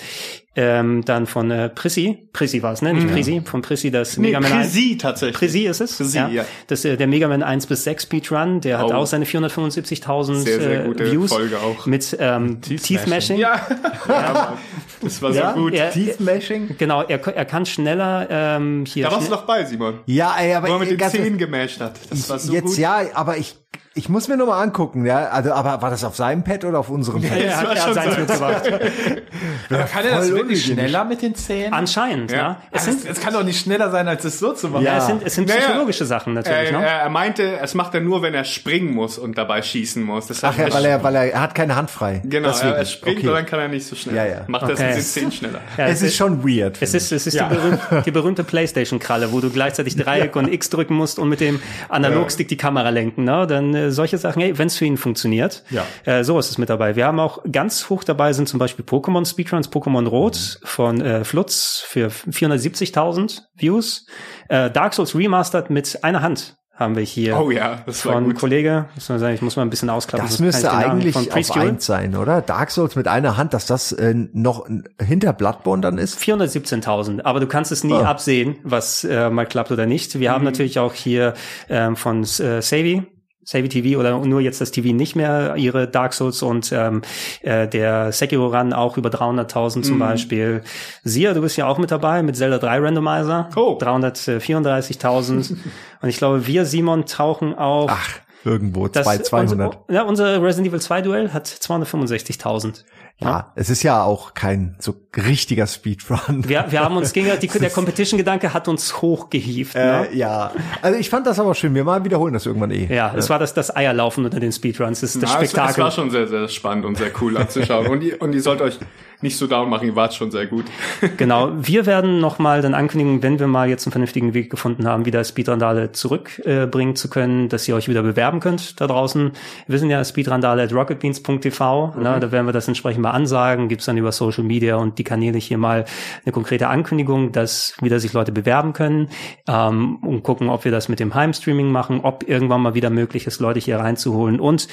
Speaker 1: ähm, dann von äh, Prissi, Prissi war es, ne? Nicht mhm. Prissi, von Prissi das
Speaker 2: nee, Mega Man Prissi tatsächlich.
Speaker 1: Prissi ist es, Prissi, ja. ja. Das äh, der Mega Man 1 bis 6 Speedrun, der hat oh. auch seine 475.000 äh, Views
Speaker 2: Folge auch.
Speaker 1: mit ähm, Teeth Mashing.
Speaker 2: Ja. [laughs] ja. das war so ja, gut.
Speaker 1: Er, Teeth Mashing. Genau, er, er kann schneller ähm, hier.
Speaker 2: Da warst du doch bei, Simon.
Speaker 3: Ja, ey, aber
Speaker 2: Wo er mit den Zähnen gemasht hat.
Speaker 3: Das war so jetzt gut. ja, aber ich ich muss mir nur mal angucken, ja. Also, aber war das auf seinem Pad oder auf unserem Pad?
Speaker 1: Ja, er hat, er hat seins mitgebracht. [laughs]
Speaker 4: aber kann er das wirklich schneller mit den Zähnen?
Speaker 1: Anscheinend, ja. ja.
Speaker 4: Es, sind, es kann doch nicht schneller sein, als es so zu machen.
Speaker 1: Ja, es sind, es sind psychologische naja, Sachen natürlich.
Speaker 2: Er, ne? er meinte, es macht er nur, wenn er springen muss und dabei schießen muss.
Speaker 3: Das Ach ja, weil er, weil er, er hat keine Hand frei.
Speaker 2: Genau, Deswegen. er springt okay. und dann kann er nicht so schnell. Ja, ja. Macht okay. er es mit den schneller.
Speaker 3: Ja, es, ist schon weird.
Speaker 1: Es ist, es ist die, berühmte, [laughs] die berühmte Playstation-Kralle, wo du gleichzeitig Dreieck und X drücken musst und mit dem Analogstick die Kamera lenken. Ne? Dann äh, solche Sachen, hey, wenn es für ihn funktioniert. Ja. Äh, sowas ist mit dabei. Wir haben auch ganz hoch dabei sind zum Beispiel Pokémon Speedruns, Pokémon Rot mhm. von äh, Flutz für 470.000 Views. Äh, Dark Souls Remastered mit einer Hand haben wir hier
Speaker 2: oh ja, das
Speaker 1: von
Speaker 2: gut.
Speaker 1: Kollege, muss man sagen, ich muss mal ein bisschen ausklappen.
Speaker 3: Das müsste eigentlich auf eins sein, oder? Dark Souls mit einer Hand, dass das äh, noch hinter Bloodborne dann ist?
Speaker 1: 417.000, aber du kannst es nie oh. absehen, was äh, mal klappt oder nicht. Wir mhm. haben natürlich auch hier ähm, von äh, Savvy, Savvy TV oder nur jetzt das TV nicht mehr ihre Dark Souls und ähm, äh, der Sekiro Run auch über 300.000 zum mm. Beispiel. Sia, du bist ja auch mit dabei mit Zelda 3 Randomizer. Oh. 334.000. [laughs] und ich glaube, wir, Simon, tauchen auf.
Speaker 3: Ach, irgendwo, das, 200.
Speaker 1: Unser, ja, unser Resident Evil 2 Duell hat 265.000.
Speaker 3: Ja, ja, es ist ja auch kein so richtiger Speedrun.
Speaker 1: Wir, wir haben uns [laughs] gegen die, der Competition-Gedanke hat uns hochgehievt.
Speaker 3: Äh, ne? Ja, also ich fand das aber schön. Wir mal wiederholen das irgendwann eh.
Speaker 1: Ja, es war das, das Eierlaufen unter den Speedruns. Das ist das
Speaker 2: Na,
Speaker 1: Spektakel.
Speaker 2: Es, es war schon sehr, sehr spannend und sehr cool anzuschauen. und, ihr, und ihr sollt euch nicht so down machen, ihr wart schon sehr gut. [laughs]
Speaker 1: genau, wir werden nochmal dann ankündigen, wenn wir mal jetzt einen vernünftigen Weg gefunden haben, wieder Speedrandale zurückbringen äh, zu können, dass ihr euch wieder bewerben könnt da draußen. Wir sind ja speedrandale at rocketbeans.tv, mhm. ne, da werden wir das entsprechend mal ansagen, gibt's dann über Social Media und die Kanäle hier mal eine konkrete Ankündigung, dass wieder sich Leute bewerben können ähm, und gucken, ob wir das mit dem Heimstreaming machen, ob irgendwann mal wieder möglich ist, Leute hier reinzuholen und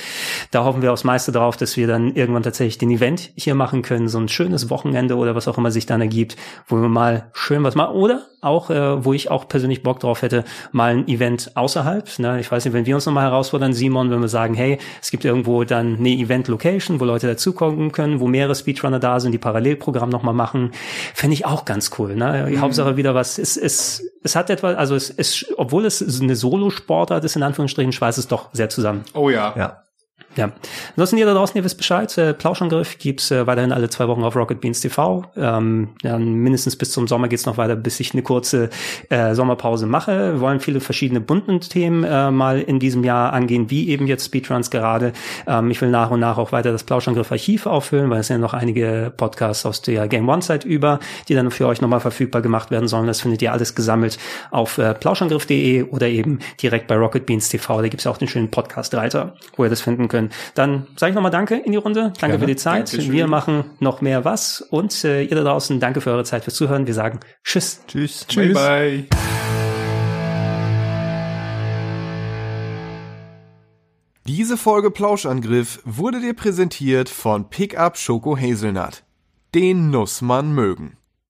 Speaker 1: da hoffen wir aufs meiste darauf, dass wir dann irgendwann tatsächlich den Event hier machen können, so ein schönes Wochenende oder was auch immer sich dann ergibt, wo wir mal schön was machen. Oder auch, äh, wo ich auch persönlich Bock drauf hätte, mal ein Event außerhalb. Ne? Ich weiß nicht, wenn wir uns nochmal herausfordern, Simon, wenn wir sagen, hey, es gibt irgendwo dann eine Event-Location, wo Leute dazukommen können, wo mehrere Speedrunner da sind, die Parallelprogramm nochmal machen, fände ich auch ganz cool. Ne? Mhm. Hauptsache wieder was, es, es, es hat etwas, also es ist, obwohl es eine Solo-Sportart ist, in Anführungsstrichen, schweißt es doch sehr zusammen.
Speaker 2: Oh ja.
Speaker 3: Ja.
Speaker 1: Ja. Ansonsten ihr da draußen, ihr wisst Bescheid. Äh, Plauschangriff gibt's äh, weiterhin alle zwei Wochen auf Rocket Beans TV. Ähm, ja, mindestens bis zum Sommer geht's noch weiter, bis ich eine kurze äh, Sommerpause mache. Wir wollen viele verschiedene bunten Themen äh, mal in diesem Jahr angehen, wie eben jetzt Speedruns gerade. Ähm, ich will nach und nach auch weiter das Plauschangriff-Archiv auffüllen, weil es sind ja noch einige Podcasts aus der Game One-Zeit über, die dann für euch nochmal verfügbar gemacht werden sollen. Das findet ihr alles gesammelt auf äh, plauschangriff.de oder eben direkt bei Rocket Beans TV. Da gibt's auch den schönen Podcast-Reiter, wo ihr das finden könnt können. Dann sage ich nochmal Danke in die Runde. Danke Gerne. für die Zeit. Dankeschön. Wir machen noch mehr was. Und äh, ihr da draußen, danke für eure Zeit fürs Zuhören. Wir sagen Tschüss.
Speaker 4: Tschüss. Tschüss. Bye, bye.
Speaker 5: Diese Folge Plauschangriff wurde dir präsentiert von Pickup Schoko Hazelnut. Den muss man mögen.